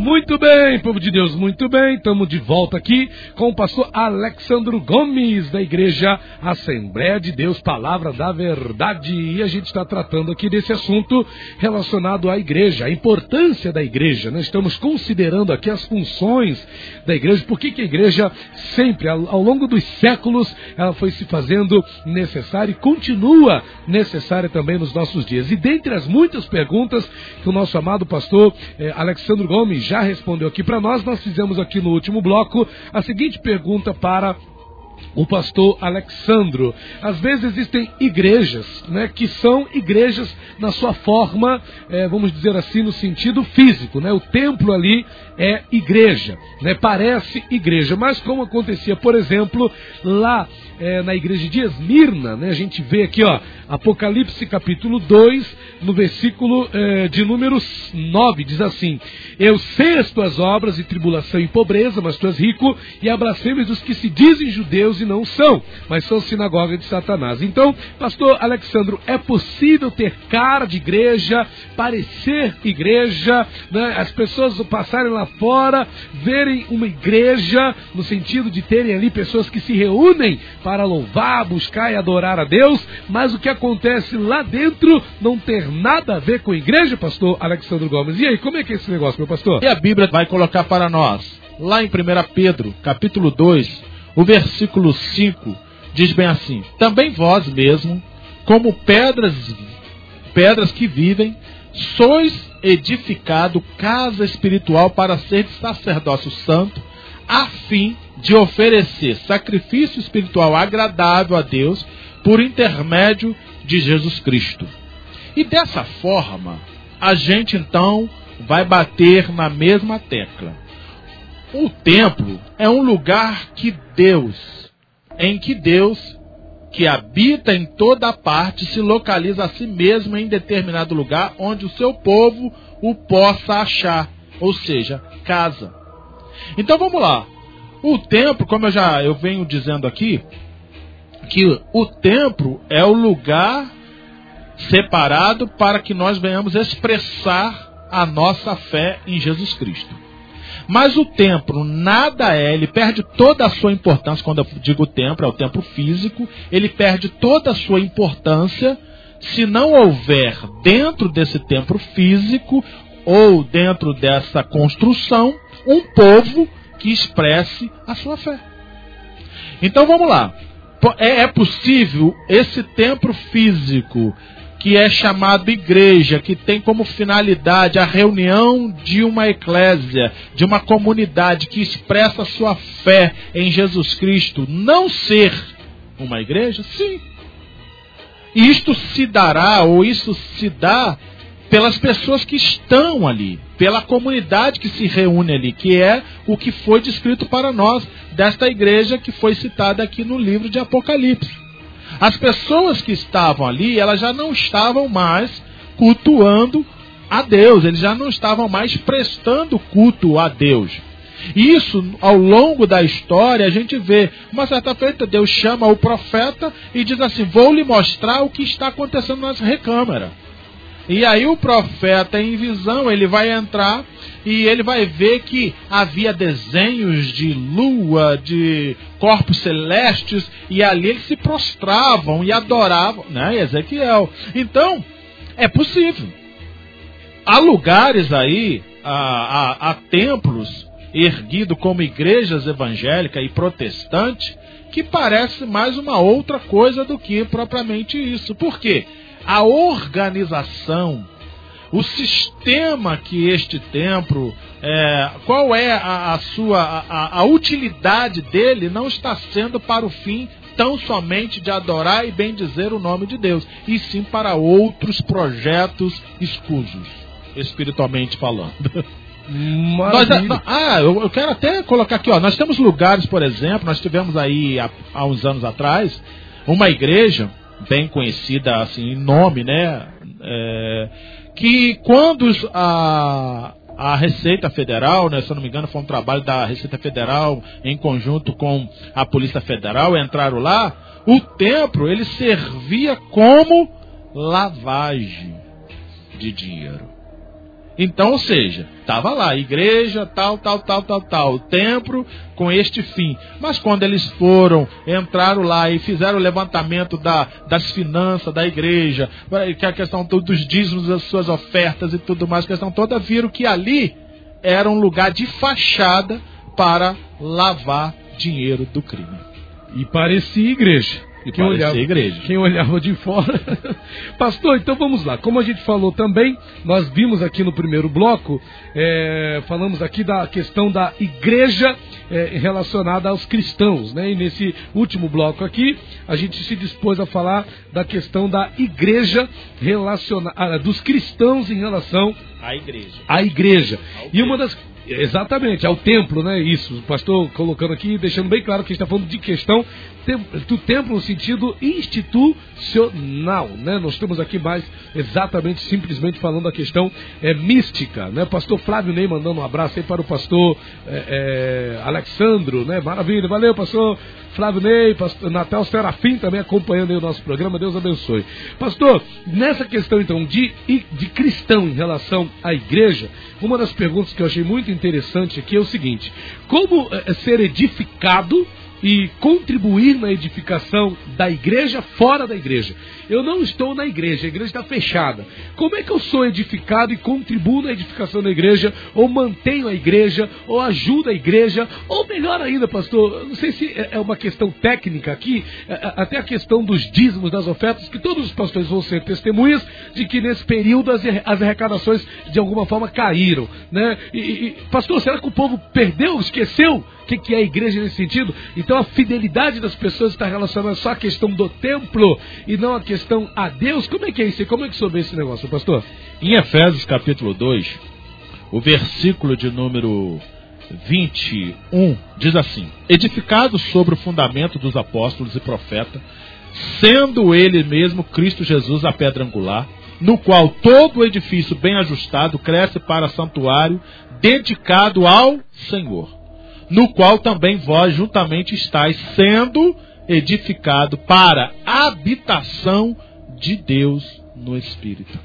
Muito bem, povo de Deus, muito bem. Estamos de volta aqui com o pastor Alexandro Gomes, da Igreja Assembleia de Deus, Palavra da Verdade. E a gente está tratando aqui desse assunto relacionado à igreja, a importância da igreja. Nós estamos considerando aqui as funções da igreja, por que a igreja sempre, ao longo dos séculos, ela foi se fazendo necessária e continua necessária também nos nossos dias. E dentre as muitas perguntas que o nosso amado pastor eh, Alexandro Gomes já respondeu aqui para nós. Nós fizemos aqui no último bloco a seguinte pergunta para o pastor Alexandro. Às vezes existem igrejas, né, que são igrejas na sua forma, é, vamos dizer assim, no sentido físico, né? O templo ali é igreja, né? Parece igreja, mas como acontecia, por exemplo, lá é, na igreja de Esmirna, né? A gente vê aqui, ó, Apocalipse capítulo 2, no versículo é, de número 9, diz assim: Eu sei as tuas obras e tribulação e pobreza, mas tu és rico, e abracemos os que se dizem judeus e não são, mas são sinagoga de Satanás. Então, pastor Alexandro, é possível ter cara de igreja, parecer igreja, né? as pessoas passarem lá fora, verem uma igreja, no sentido de terem ali pessoas que se reúnem para louvar, buscar e adorar a Deus, mas o que acontece lá dentro não ter nada a ver com a igreja, pastor Alexandre Gomes. E aí, como é que é esse negócio, meu pastor? E a Bíblia vai colocar para nós, lá em 1 Pedro, capítulo 2, o versículo 5, diz bem assim: Também vós mesmo, como pedras, pedras que vivem, sois edificado casa espiritual para ser de sacerdócio santo, a fim de oferecer sacrifício espiritual agradável a Deus por intermédio de Jesus Cristo. E dessa forma, a gente então vai bater na mesma tecla. O templo é um lugar que Deus, em que Deus, que habita em toda parte, se localiza a si mesmo em determinado lugar onde o seu povo o possa achar, ou seja, casa. Então vamos lá. O templo, como eu já eu venho dizendo aqui, que o templo é o lugar separado para que nós venhamos expressar a nossa fé em Jesus Cristo. Mas o templo nada é, ele perde toda a sua importância, quando eu digo templo, é o templo físico, ele perde toda a sua importância se não houver dentro desse templo físico ou dentro dessa construção um povo que expresse a sua fé. Então vamos lá. é, é possível esse templo físico que é chamado igreja, que tem como finalidade a reunião de uma eclésia, de uma comunidade que expressa sua fé em Jesus Cristo, não ser uma igreja? Sim. Isto se dará, ou isso se dá, pelas pessoas que estão ali, pela comunidade que se reúne ali, que é o que foi descrito para nós desta igreja que foi citada aqui no livro de Apocalipse. As pessoas que estavam ali, elas já não estavam mais cultuando a Deus, eles já não estavam mais prestando culto a Deus. Isso, ao longo da história, a gente vê. Uma certa feita, Deus chama o profeta e diz assim: Vou lhe mostrar o que está acontecendo nessa recâmara. E aí o profeta, em visão, ele vai entrar e ele vai ver que havia desenhos de lua, de corpos celestes, e ali eles se prostravam e adoravam, né, Ezequiel. Então, é possível. Há lugares aí, há, há, há templos erguidos como igrejas evangélicas e protestantes, que parece mais uma outra coisa do que propriamente isso. Por quê? a organização, o sistema que este templo, é, qual é a, a sua a, a utilidade dele, não está sendo para o fim tão somente de adorar e bendizer o nome de Deus, e sim para outros projetos escusos, espiritualmente falando. Nós, ah, eu, eu, quero até colocar aqui, ó, nós temos lugares, por exemplo, nós tivemos aí há, há uns anos atrás uma igreja bem conhecida assim em nome, né? É, que quando a, a Receita Federal, né, se eu não me engano, foi um trabalho da Receita Federal em conjunto com a Polícia Federal, entraram lá, o templo ele servia como lavagem de dinheiro. Então, ou seja, estava lá, igreja, tal, tal, tal, tal, tal, templo com este fim. Mas quando eles foram, entraram lá e fizeram o levantamento da, das finanças da igreja, que a questão dos dízimos, das suas ofertas e tudo mais, questão toda, viram que ali era um lugar de fachada para lavar dinheiro do crime. E parecia igreja. E quem olhava, igreja. quem olhava de fora. Pastor, então vamos lá. Como a gente falou também, nós vimos aqui no primeiro bloco, é, falamos aqui da questão da igreja é, relacionada aos cristãos. Né? E nesse último bloco aqui, a gente se dispôs a falar da questão da igreja relacionada, dos cristãos em relação à igreja. À igreja. E uma das Exatamente, ao templo, né? Isso, o pastor colocando aqui, deixando bem claro que está falando de questão do templo no sentido institucional, né? Nós estamos aqui mais exatamente, simplesmente falando da questão é, mística, né? Pastor Flávio Ney mandando um abraço aí para o pastor é, é, Alexandro, né? Maravilha, valeu, pastor Flávio Ney, pastor Natal Serafim também acompanhando o nosso programa, Deus abençoe. Pastor, nessa questão então de, de cristão em relação à igreja, uma das perguntas que eu achei muito interessante aqui é o seguinte: como é, ser edificado e contribuir na edificação da igreja fora da igreja. Eu não estou na igreja, a igreja está fechada. Como é que eu sou edificado e contribuo na edificação da igreja, ou mantenho a igreja, ou ajudo a igreja, ou melhor ainda, pastor, não sei se é, é uma questão técnica aqui, é, é, até a questão dos dízimos, das ofertas, que todos os pastores vão ser testemunhas de que nesse período as, arrecadações de alguma forma caíram. Né? E, e, pastor, será que o povo perdeu, esqueceu? Que, que é a igreja nesse sentido? Então a fidelidade das pessoas está relacionada só à questão do templo e não à questão a Deus. Como é que é isso? Como é que soube esse negócio, pastor? Em Efésios capítulo 2, o versículo de número 21 diz assim: Edificado sobre o fundamento dos apóstolos e profetas, sendo ele mesmo Cristo Jesus a pedra angular, no qual todo o edifício bem ajustado cresce para santuário dedicado ao Senhor no qual também vós juntamente estáis sendo edificado para habitação de Deus no Espírito.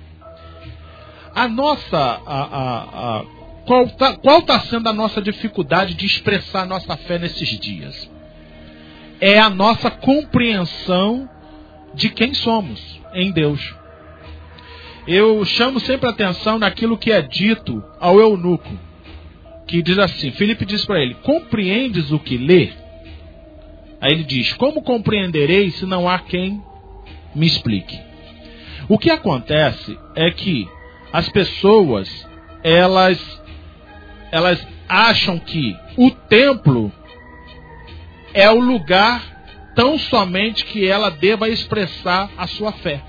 A nossa, a, a, a, qual está tá sendo a nossa dificuldade de expressar a nossa fé nesses dias? É a nossa compreensão de quem somos em Deus. Eu chamo sempre atenção naquilo que é dito ao eunuco que diz assim: Felipe diz para ele: Compreendes o que lê? Aí ele diz: Como compreenderei se não há quem me explique? O que acontece é que as pessoas elas elas acham que o templo é o lugar tão somente que ela deva expressar a sua fé.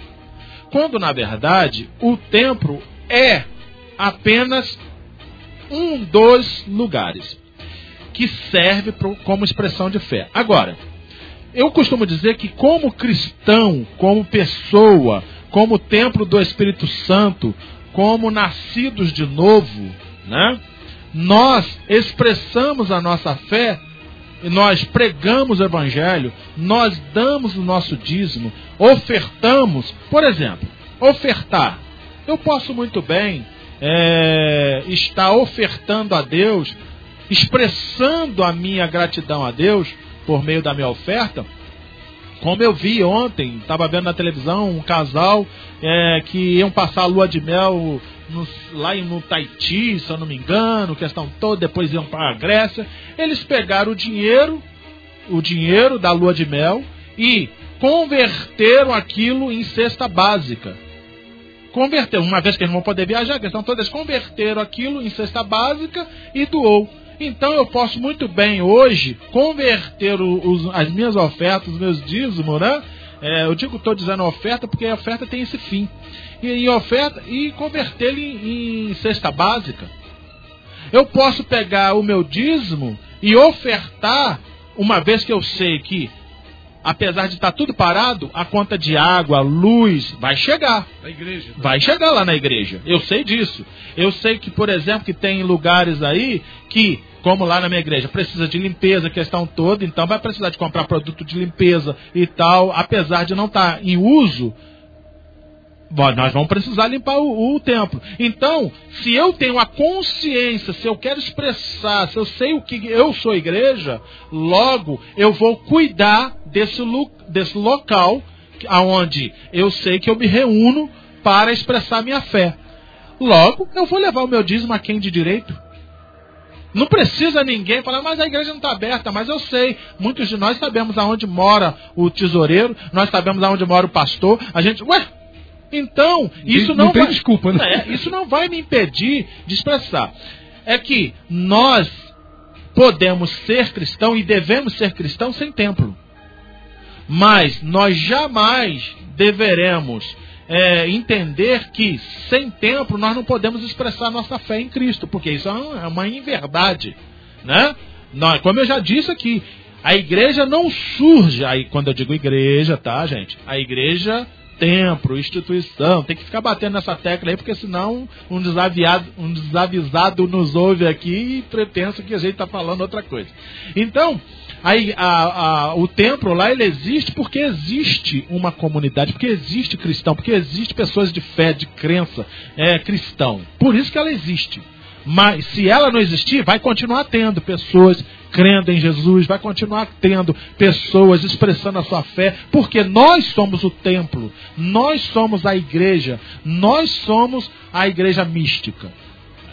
Quando na verdade o templo é apenas um dos lugares que serve como expressão de fé. Agora, eu costumo dizer que como cristão, como pessoa, como templo do Espírito Santo, como nascidos de novo, né? Nós expressamos a nossa fé, nós pregamos o evangelho, nós damos o nosso dízimo, ofertamos, por exemplo, ofertar. Eu posso muito bem é, estar ofertando a Deus, expressando a minha gratidão a Deus por meio da minha oferta, como eu vi ontem, estava vendo na televisão um casal é, que iam passar a lua de mel no, lá no Taiti, se eu não me engano, questão toda, depois iam para a Grécia. Eles pegaram o dinheiro, o dinheiro da lua de mel e converteram aquilo em cesta básica. Converteram, uma vez que eles não vão poder viajar, a questão toda, eles converteram aquilo em cesta básica e doou. Então eu posso muito bem hoje converter os, as minhas ofertas, os meus dízimos, né? É, eu digo, estou dizendo oferta porque a oferta tem esse fim. E, em oferta e convertê-lo em, em cesta básica. Eu posso pegar o meu dízimo e ofertar, uma vez que eu sei que apesar de estar tá tudo parado, a conta de água, luz, vai chegar. Igreja, tá? Vai chegar lá na igreja. Eu sei disso. Eu sei que, por exemplo, que tem lugares aí que, como lá na minha igreja, precisa de limpeza, questão toda, então vai precisar de comprar produto de limpeza e tal, apesar de não estar tá em uso, nós vamos precisar limpar o, o, templo. Então, se eu tenho a consciência, se eu quero expressar, se eu sei o que eu sou igreja, logo eu vou cuidar desse, desse local aonde eu sei que eu me reúno para expressar minha fé. Logo, eu vou levar o meu dízimo a quem de direito. Não precisa ninguém falar, mas a igreja não está aberta, mas eu sei. Muitos de nós sabemos aonde mora o tesoureiro, nós sabemos aonde mora o pastor. A gente, ué, então, isso não, não tem vai, desculpa, né? É, isso não vai me impedir de expressar. É que nós podemos ser cristão e devemos ser cristão sem templo. Mas nós jamais deveremos é, entender que sem templo nós não podemos expressar nossa fé em Cristo, porque isso é uma inverdade. Né? Nós, como eu já disse aqui, a igreja não surge, aí quando eu digo igreja, tá, gente? A igreja templo, instituição. Tem que ficar batendo nessa tecla aí, porque senão um, desaviado, um desavisado nos ouve aqui e pensa que a gente está falando outra coisa. Então, aí, a, a, o templo lá ele existe porque existe uma comunidade, porque existe cristão, porque existe pessoas de fé, de crença é, cristão. Por isso que ela existe. Mas se ela não existir, vai continuar tendo pessoas crendo em Jesus, vai continuar tendo pessoas expressando a sua fé, porque nós somos o templo, nós somos a igreja, nós somos a igreja mística.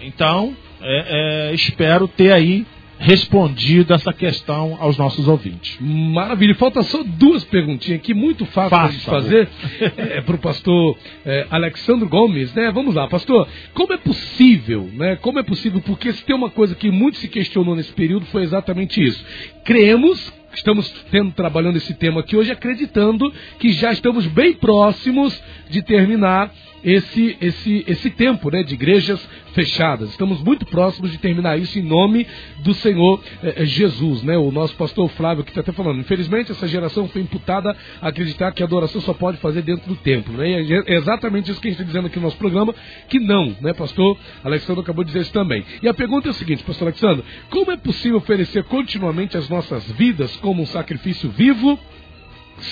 Então, é, é, espero ter aí respondido essa questão aos nossos ouvintes. Maravilha. Falta só duas perguntinhas aqui, muito fáceis de fazer é, para o pastor é, Alexandre Gomes. Né? Vamos lá, pastor. Como é possível, né? Como é possível? Porque se tem uma coisa que muito se questionou nesse período foi exatamente isso. Cremos estamos tendo trabalhando esse tema aqui hoje, acreditando que já estamos bem próximos de terminar esse, esse, esse tempo né, de igrejas fechadas. Estamos muito próximos de terminar isso em nome do Senhor eh, Jesus. Né? O nosso pastor Flávio que está até falando. Infelizmente, essa geração foi imputada a acreditar que a adoração só pode fazer dentro do templo. Né? E é exatamente isso que a gente está dizendo aqui no nosso programa, que não, né, pastor Alexandre acabou de dizer isso também. E a pergunta é a seguinte, pastor Alexandre, como é possível oferecer continuamente as nossas vidas como um sacrifício vivo,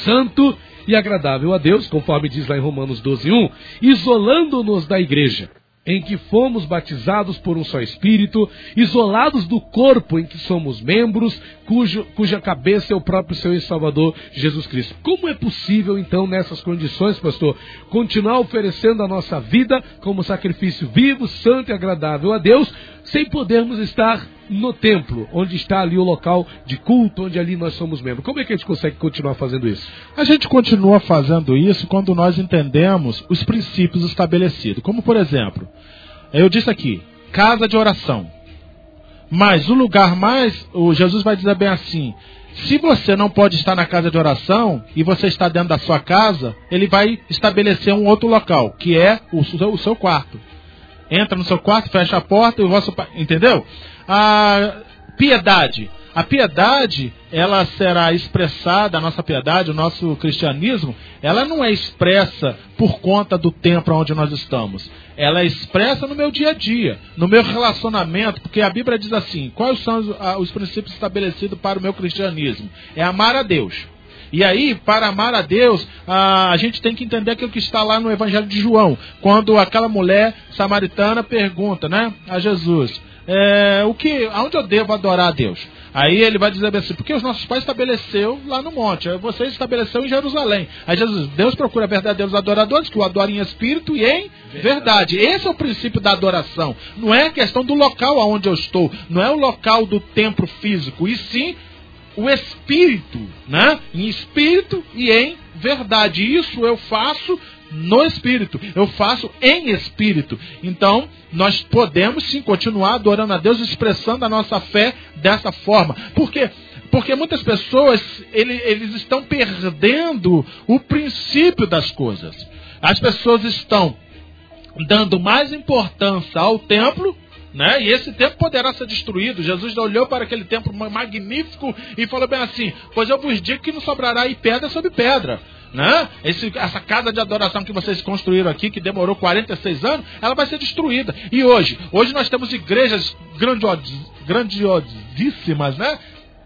santo e agradável a Deus, conforme diz lá em Romanos 12:1, isolando-nos da igreja, em que fomos batizados por um só Espírito, isolados do corpo em que somos membros, cujo, cuja cabeça é o próprio Senhor e Salvador Jesus Cristo. Como é possível, então, nessas condições, pastor, continuar oferecendo a nossa vida como sacrifício vivo, santo e agradável a Deus, sem podermos estar no templo, onde está ali o local de culto, onde ali nós somos membros. Como é que a gente consegue continuar fazendo isso? A gente continua fazendo isso quando nós entendemos os princípios estabelecidos. Como, por exemplo, eu disse aqui, casa de oração. Mas o lugar mais, o Jesus vai dizer bem assim: se você não pode estar na casa de oração e você está dentro da sua casa, ele vai estabelecer um outro local, que é o seu, o seu quarto. Entra no seu quarto, fecha a porta e o vosso. Entendeu? A piedade. A piedade, ela será expressada, a nossa piedade, o nosso cristianismo, ela não é expressa por conta do templo onde nós estamos. Ela é expressa no meu dia a dia, no meu relacionamento, porque a Bíblia diz assim: quais são os, os princípios estabelecidos para o meu cristianismo? É amar a Deus. E aí, para amar a Deus, a, gente tem que entender aquilo que está lá no Evangelho de João, quando aquela mulher samaritana pergunta, né, a Jesus, é, o que, aonde eu devo adorar a Deus? Aí ele vai dizer assim, porque os nossos pais estabeleceu lá no monte, aí vocês estabeleceu em Jerusalém. Aí Jesus, Deus procura verdadeiros adoradores que o adorem em espírito e em verdade. Esse é o princípio da adoração. Não é questão do local aonde eu estou, não é o local do templo físico, e sim o espírito, né? Em espírito e em verdade. Isso eu faço no espírito, eu faço em espírito. Então, nós podemos sim continuar adorando a Deus, expressando a nossa fé dessa forma. Por quê? Porque muitas pessoas, ele, eles estão perdendo o princípio das coisas. As pessoas estão dando mais importância ao templo né? E esse templo poderá ser destruído. Jesus olhou para aquele templo magnífico e falou bem assim: Pois eu vos digo que não sobrará aí pedra sobre pedra. Né? Esse, essa casa de adoração que vocês construíram aqui, que demorou 46 anos, ela vai ser destruída. E hoje? Hoje nós temos igrejas grandiosíssimas, né?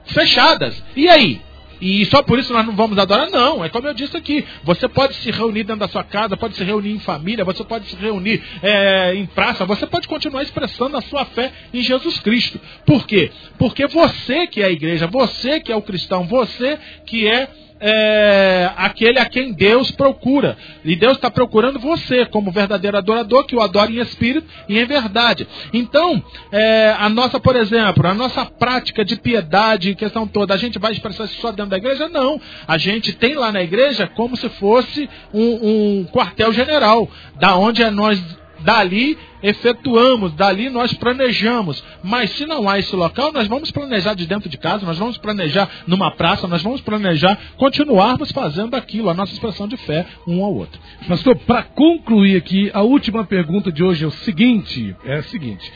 Fechadas. E aí? E só por isso nós não vamos adorar? Não, é como eu disse aqui. Você pode se reunir dentro da sua casa, pode se reunir em família, você pode se reunir é, em praça, você pode continuar expressando a sua fé em Jesus Cristo. Por quê? Porque você que é a igreja, você que é o cristão, você que é é, aquele a quem Deus procura. E Deus está procurando você como verdadeiro adorador, que o adora em espírito e em verdade. Então, é, a nossa, por exemplo, a nossa prática de piedade, questão toda, a gente vai expressar isso só dentro da igreja? Não. A gente tem lá na igreja como se fosse um, um quartel-general, da onde é nós dali efetuamos, dali nós planejamos. Mas se não há esse local, nós vamos planejar de dentro de casa, nós vamos planejar numa praça, nós vamos planejar continuarmos fazendo aquilo, a nossa expressão de fé um ao outro. Pastor, para concluir aqui, a última pergunta de hoje é o seguinte, é a seguinte: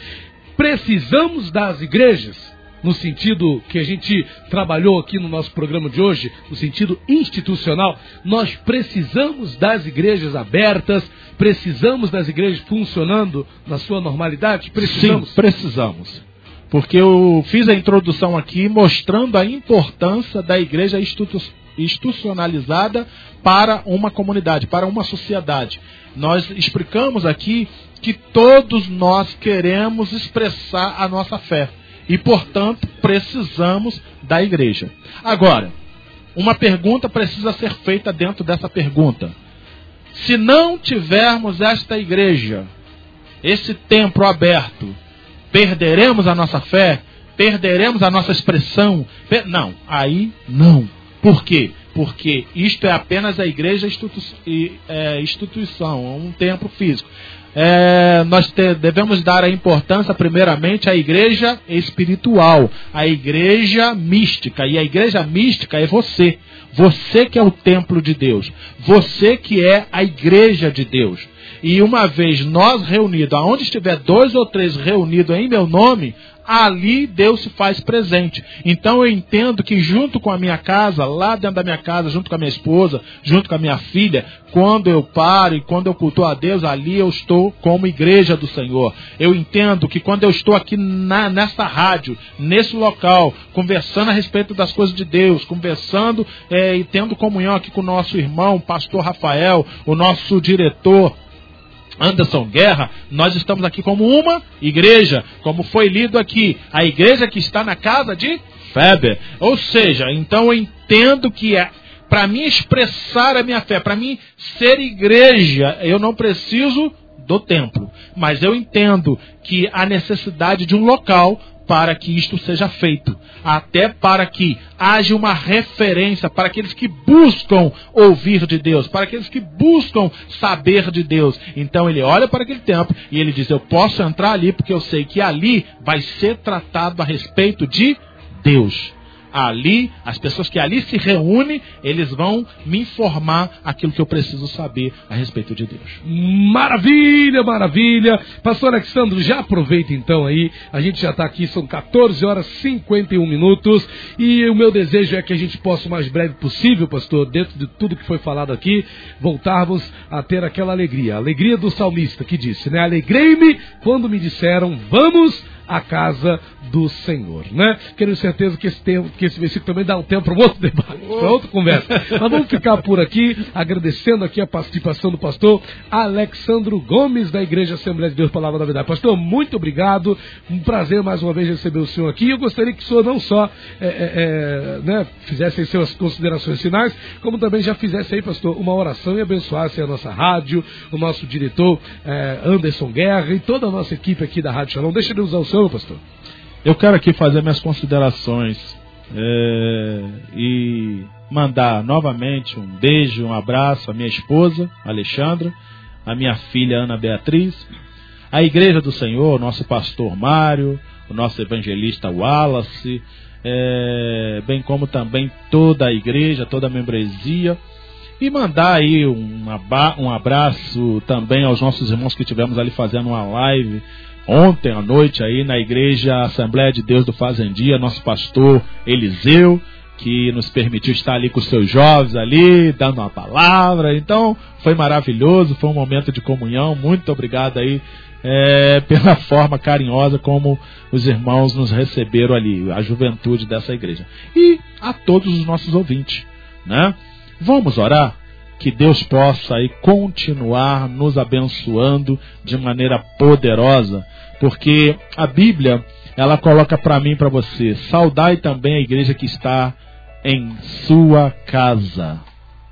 precisamos das igrejas no sentido que a gente trabalhou aqui no nosso programa de hoje, no sentido institucional, nós precisamos das igrejas abertas, Precisamos das igrejas funcionando na sua normalidade? Precisamos? Sim, precisamos. Porque eu fiz a introdução aqui mostrando a importância da igreja institucionalizada para uma comunidade, para uma sociedade. Nós explicamos aqui que todos nós queremos expressar a nossa fé e, portanto, precisamos da igreja. Agora, uma pergunta precisa ser feita dentro dessa pergunta. Se não tivermos esta igreja, esse templo aberto, perderemos a nossa fé? Perderemos a nossa expressão? Não, aí não. Por quê? Porque isto é apenas a igreja é, instituição, um templo físico. É, nós te, devemos dar a importância, primeiramente, à igreja espiritual, à igreja mística. E a igreja mística é você. Você que é o templo de Deus. Você que é a igreja de Deus. E uma vez nós reunidos, aonde estiver dois ou três reunidos em meu nome, ali Deus se faz presente. Então eu entendo que junto com a minha casa, lá dentro da minha casa, junto com a minha esposa, junto com a minha filha, quando eu paro e quando eu cultuo a Deus, ali eu estou como igreja do Senhor. Eu entendo que quando eu estou aqui na, nessa rádio, nesse local, conversando a respeito das coisas de Deus, conversando é, e tendo comunhão aqui com o nosso irmão, pastor Rafael, o nosso diretor, Anderson Guerra, nós estamos aqui como uma igreja, como foi lido aqui, a igreja que está na casa de Feber. Ou seja, então eu entendo que é para mim expressar a minha fé, para mim ser igreja, eu não preciso do templo, mas eu entendo que a necessidade de um local para que isto seja feito, até para que haja uma referência para aqueles que buscam ouvir de Deus, para aqueles que buscam saber de Deus. Então ele olha para aquele tempo e ele diz: Eu posso entrar ali porque eu sei que ali vai ser tratado a respeito de Deus ali, as pessoas que ali se reúnem, eles vão me informar aquilo que eu preciso saber a respeito de Deus. Maravilha, maravilha. Pastor Alexandre, já aproveita então aí. A gente já está aqui, são 14 horas e 51 minutos. E o meu desejo é que a gente possa, o mais breve possível, pastor, dentro de tudo que foi falado aqui, voltarmos a ter aquela alegria. A alegria do salmista que disse, né? Alegrei-me quando me disseram, vamos à casa do Senhor, né? Quero certeza que esse, tempo, que esse versículo também dá um tempo para um outro debate, para outra conversa. Mas vamos ficar por aqui, agradecendo aqui a participação do pastor Alexandro Gomes, da Igreja Assembleia de Deus Palavra da Verdade. Pastor, muito obrigado, um prazer mais uma vez receber o senhor aqui. Eu gostaria que o senhor não só é, é, é né, fizesse suas considerações finais, como também já fizesse aí, pastor, uma oração e abençoasse a nossa rádio, o nosso diretor é, Anderson Guerra e toda a nossa equipe aqui da Rádio Shalom. Deixa ele usar o senhor pastor? Eu quero aqui fazer minhas considerações é, e mandar novamente um beijo, um abraço à minha esposa, Alexandra, à minha filha Ana Beatriz, à Igreja do Senhor, nosso pastor Mário, o nosso evangelista Wallace, é, bem como também toda a igreja, toda a membresia. E mandar aí um, abraço também aos nossos irmãos que tivemos ali fazendo uma live ontem à noite aí na igreja Assembleia de Deus do Fazendia, nosso pastor Eliseu, que nos permitiu estar ali com os seus jovens ali, dando uma palavra. Então, foi maravilhoso, foi um momento de comunhão. Muito obrigado aí é, pela forma carinhosa como os irmãos nos receberam ali, a juventude dessa igreja. E a todos os nossos ouvintes, né? Vamos orar? que Deus possa aí continuar nos abençoando de maneira poderosa, porque a Bíblia, ela coloca para mim para você, saudai também a igreja que está em sua casa,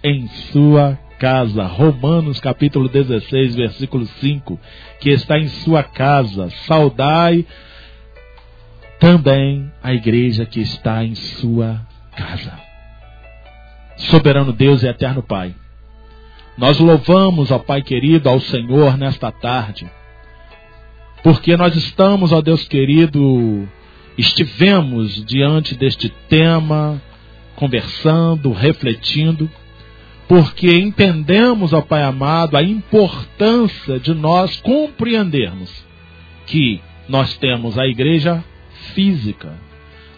em sua casa. Romanos capítulo 16, versículo 5, que está em sua casa. Saudai também a igreja que está em sua casa. Soberano Deus e eterno Pai. Nós louvamos, ó Pai querido, ao Senhor nesta tarde, porque nós estamos, ó Deus querido, estivemos diante deste tema, conversando, refletindo, porque entendemos, ó Pai amado, a importância de nós compreendermos que nós temos a igreja física,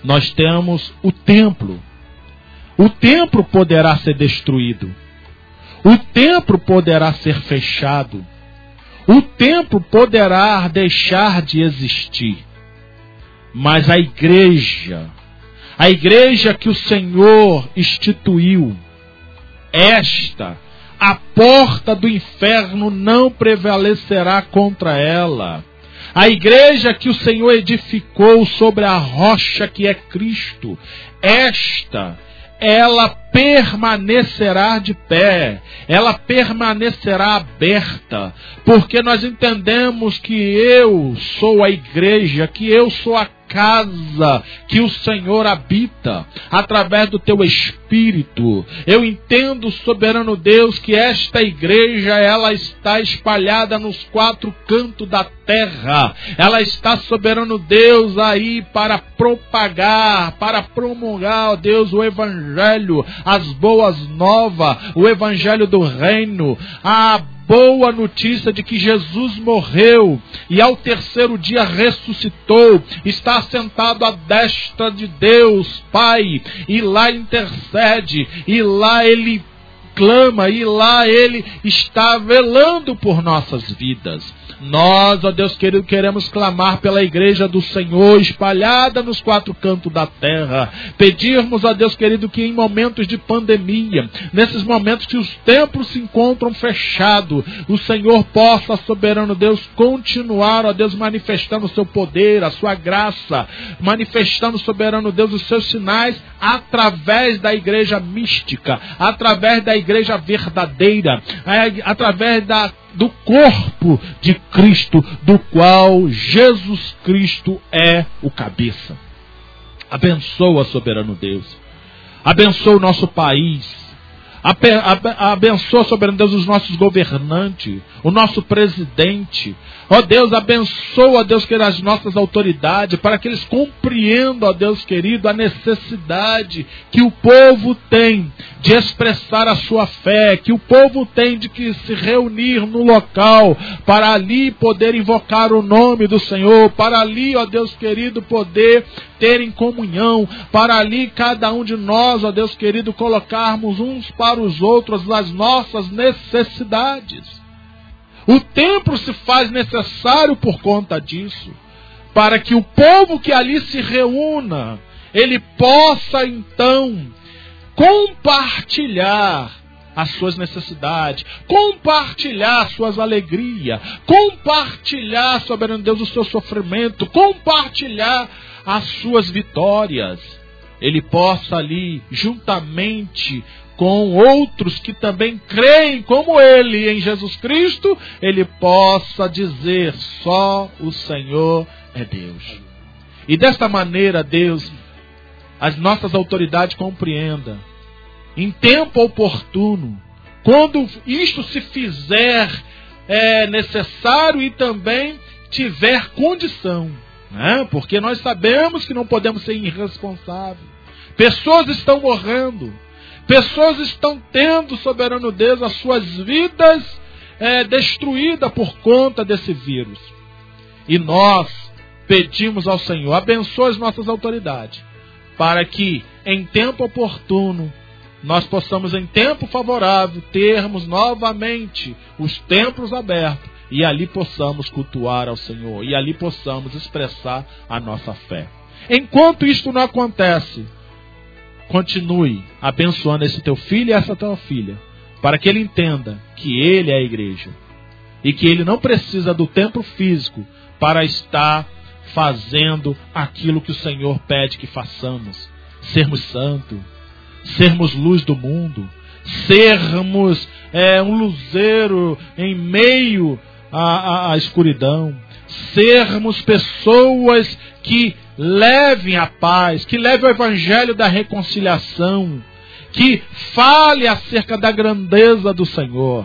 nós temos o templo. O templo poderá ser destruído, o templo poderá ser fechado. O templo poderá deixar de existir. Mas a igreja, a igreja que o Senhor instituiu, esta, a porta do inferno não prevalecerá contra ela. A igreja que o Senhor edificou sobre a rocha que é Cristo, esta ela permanecerá de pé, ela permanecerá aberta, porque nós entendemos que eu sou a igreja, que eu sou a casa que o Senhor habita através do teu espírito. Eu entendo, soberano Deus, que esta igreja ela está espalhada nos quatro cantos da terra. Ela está soberano Deus aí para propagar, para promulgar, ó Deus, o evangelho, as boas novas, o evangelho do reino, a boa notícia de que Jesus morreu e ao terceiro dia ressuscitou, está sentado à destra de Deus, Pai, e lá intercede, e lá ele clama, e lá ele está velando por nossas vidas. Nós, ó Deus querido, queremos clamar pela igreja do Senhor espalhada nos quatro cantos da terra. Pedirmos, ó Deus querido, que em momentos de pandemia, nesses momentos que os templos se encontram fechados, o Senhor possa, soberano Deus, continuar, ó Deus, manifestando o seu poder, a sua graça, manifestando, soberano Deus, os seus sinais através da igreja mística, através da igreja verdadeira, através da do corpo de Cristo, do qual Jesus Cristo é o cabeça. Abençoa, soberano Deus. Abençoa o nosso país. Abençoa, soberano Deus, os nossos governantes, o nosso presidente. Ó Deus, abençoa, Deus, querido, as nossas autoridades, para que eles compreendam, ó Deus querido, a necessidade que o povo tem de expressar a sua fé, que o povo tem de que se reunir no local, para ali poder invocar o nome do Senhor, para ali, ó Deus querido, poder ter em comunhão, para ali cada um de nós, ó Deus querido, colocarmos uns para os outros as nossas necessidades. O templo se faz necessário por conta disso, para que o povo que ali se reúna, ele possa então compartilhar as suas necessidades, compartilhar suas alegrias, compartilhar, soberano Deus, o seu sofrimento, compartilhar as suas vitórias. Ele possa ali, juntamente com outros que também creem como ele em Jesus Cristo, ele possa dizer: só o Senhor é Deus. E desta maneira, Deus, as nossas autoridades compreendam, em tempo oportuno, quando isto se fizer é, necessário e também tiver condição né? Porque nós sabemos que não podemos ser irresponsáveis. Pessoas estão morrendo. Pessoas estão tendo, soberano Deus, as suas vidas é, destruídas por conta desse vírus. E nós pedimos ao Senhor, abençoe as nossas autoridades, para que em tempo oportuno nós possamos, em tempo favorável, termos novamente os templos abertos e ali possamos cultuar ao Senhor e ali possamos expressar a nossa fé. Enquanto isto não acontece, continue abençoando esse teu filho e essa tua filha, para que ele entenda que ele é a igreja e que ele não precisa do templo físico para estar fazendo aquilo que o Senhor pede que façamos, sermos santos, sermos luz do mundo, sermos é, um luzeiro em meio a, a, a escuridão, sermos pessoas que levem a paz, que levem o evangelho da reconciliação, que fale acerca da grandeza do Senhor.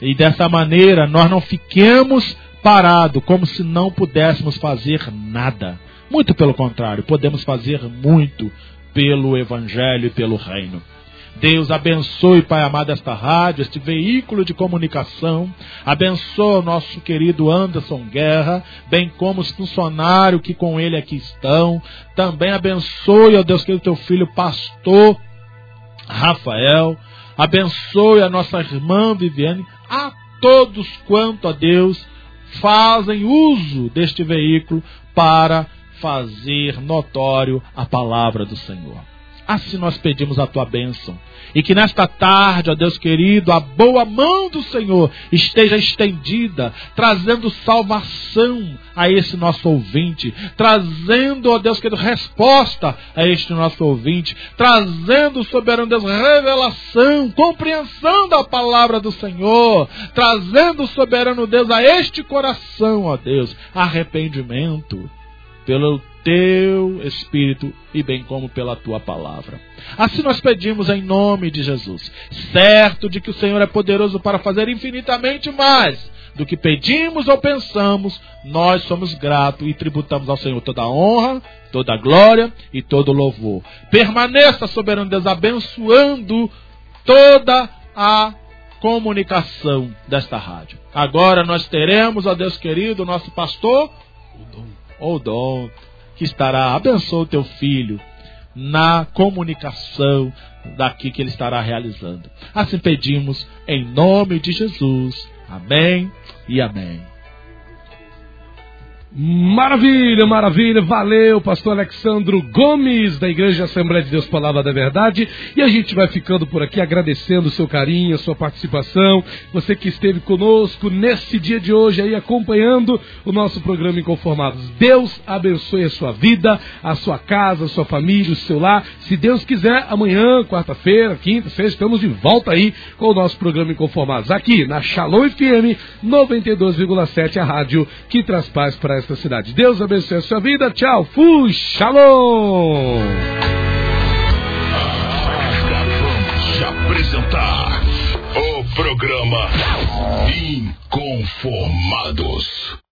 E dessa maneira nós não fiquemos parados como se não pudéssemos fazer nada. Muito pelo contrário, podemos fazer muito pelo evangelho e pelo reino. Deus abençoe, Pai amado, esta rádio, este veículo de comunicação. Abençoe o nosso querido Anderson Guerra, bem como os funcionários que com ele aqui estão. Também abençoe, ó Deus, querido teu filho, pastor Rafael. Abençoe a nossa irmã Viviane, a todos quanto, a Deus, fazem uso deste veículo para fazer notório a palavra do Senhor. Assim nós pedimos a tua bênção. E que nesta tarde, ó Deus querido, a boa mão do Senhor esteja estendida, trazendo salvação a esse nosso ouvinte, trazendo, ó Deus querido, resposta a este nosso ouvinte, trazendo, soberano Deus, revelação, compreensão da palavra do Senhor, trazendo, soberano Deus, a este coração, ó Deus, arrependimento pelo teu Espírito e bem como pela tua palavra. Assim nós pedimos em nome de Jesus, certo de que o Senhor é poderoso para fazer infinitamente mais do que pedimos ou pensamos, nós somos gratos e tributamos ao Senhor toda a honra, toda a glória e todo o louvor. Permaneça, soberano Deus, abençoando toda a comunicação desta rádio. Agora nós teremos, ó Deus querido, nosso pastor, o dom que estará, abençoa o teu filho na comunicação daqui que ele estará realizando. Assim pedimos em nome de Jesus. Amém e amém. Maravilha, maravilha, valeu, pastor Alexandro Gomes, da Igreja Assembleia de Deus Palavra da Verdade. E a gente vai ficando por aqui agradecendo o seu carinho, a sua participação, você que esteve conosco nesse dia de hoje aí acompanhando o nosso programa Inconformados. Deus abençoe a sua vida, a sua casa, a sua família, o seu lar. Se Deus quiser, amanhã, quarta-feira, quinta, sexta, estamos de volta aí com o nosso programa Inconformados, aqui na Shalom FM 92,7, a rádio que traz paz para esta cidade. Deus abençoe a sua vida. Tchau. Fui. Shalom. De apresentar o programa Inconformados.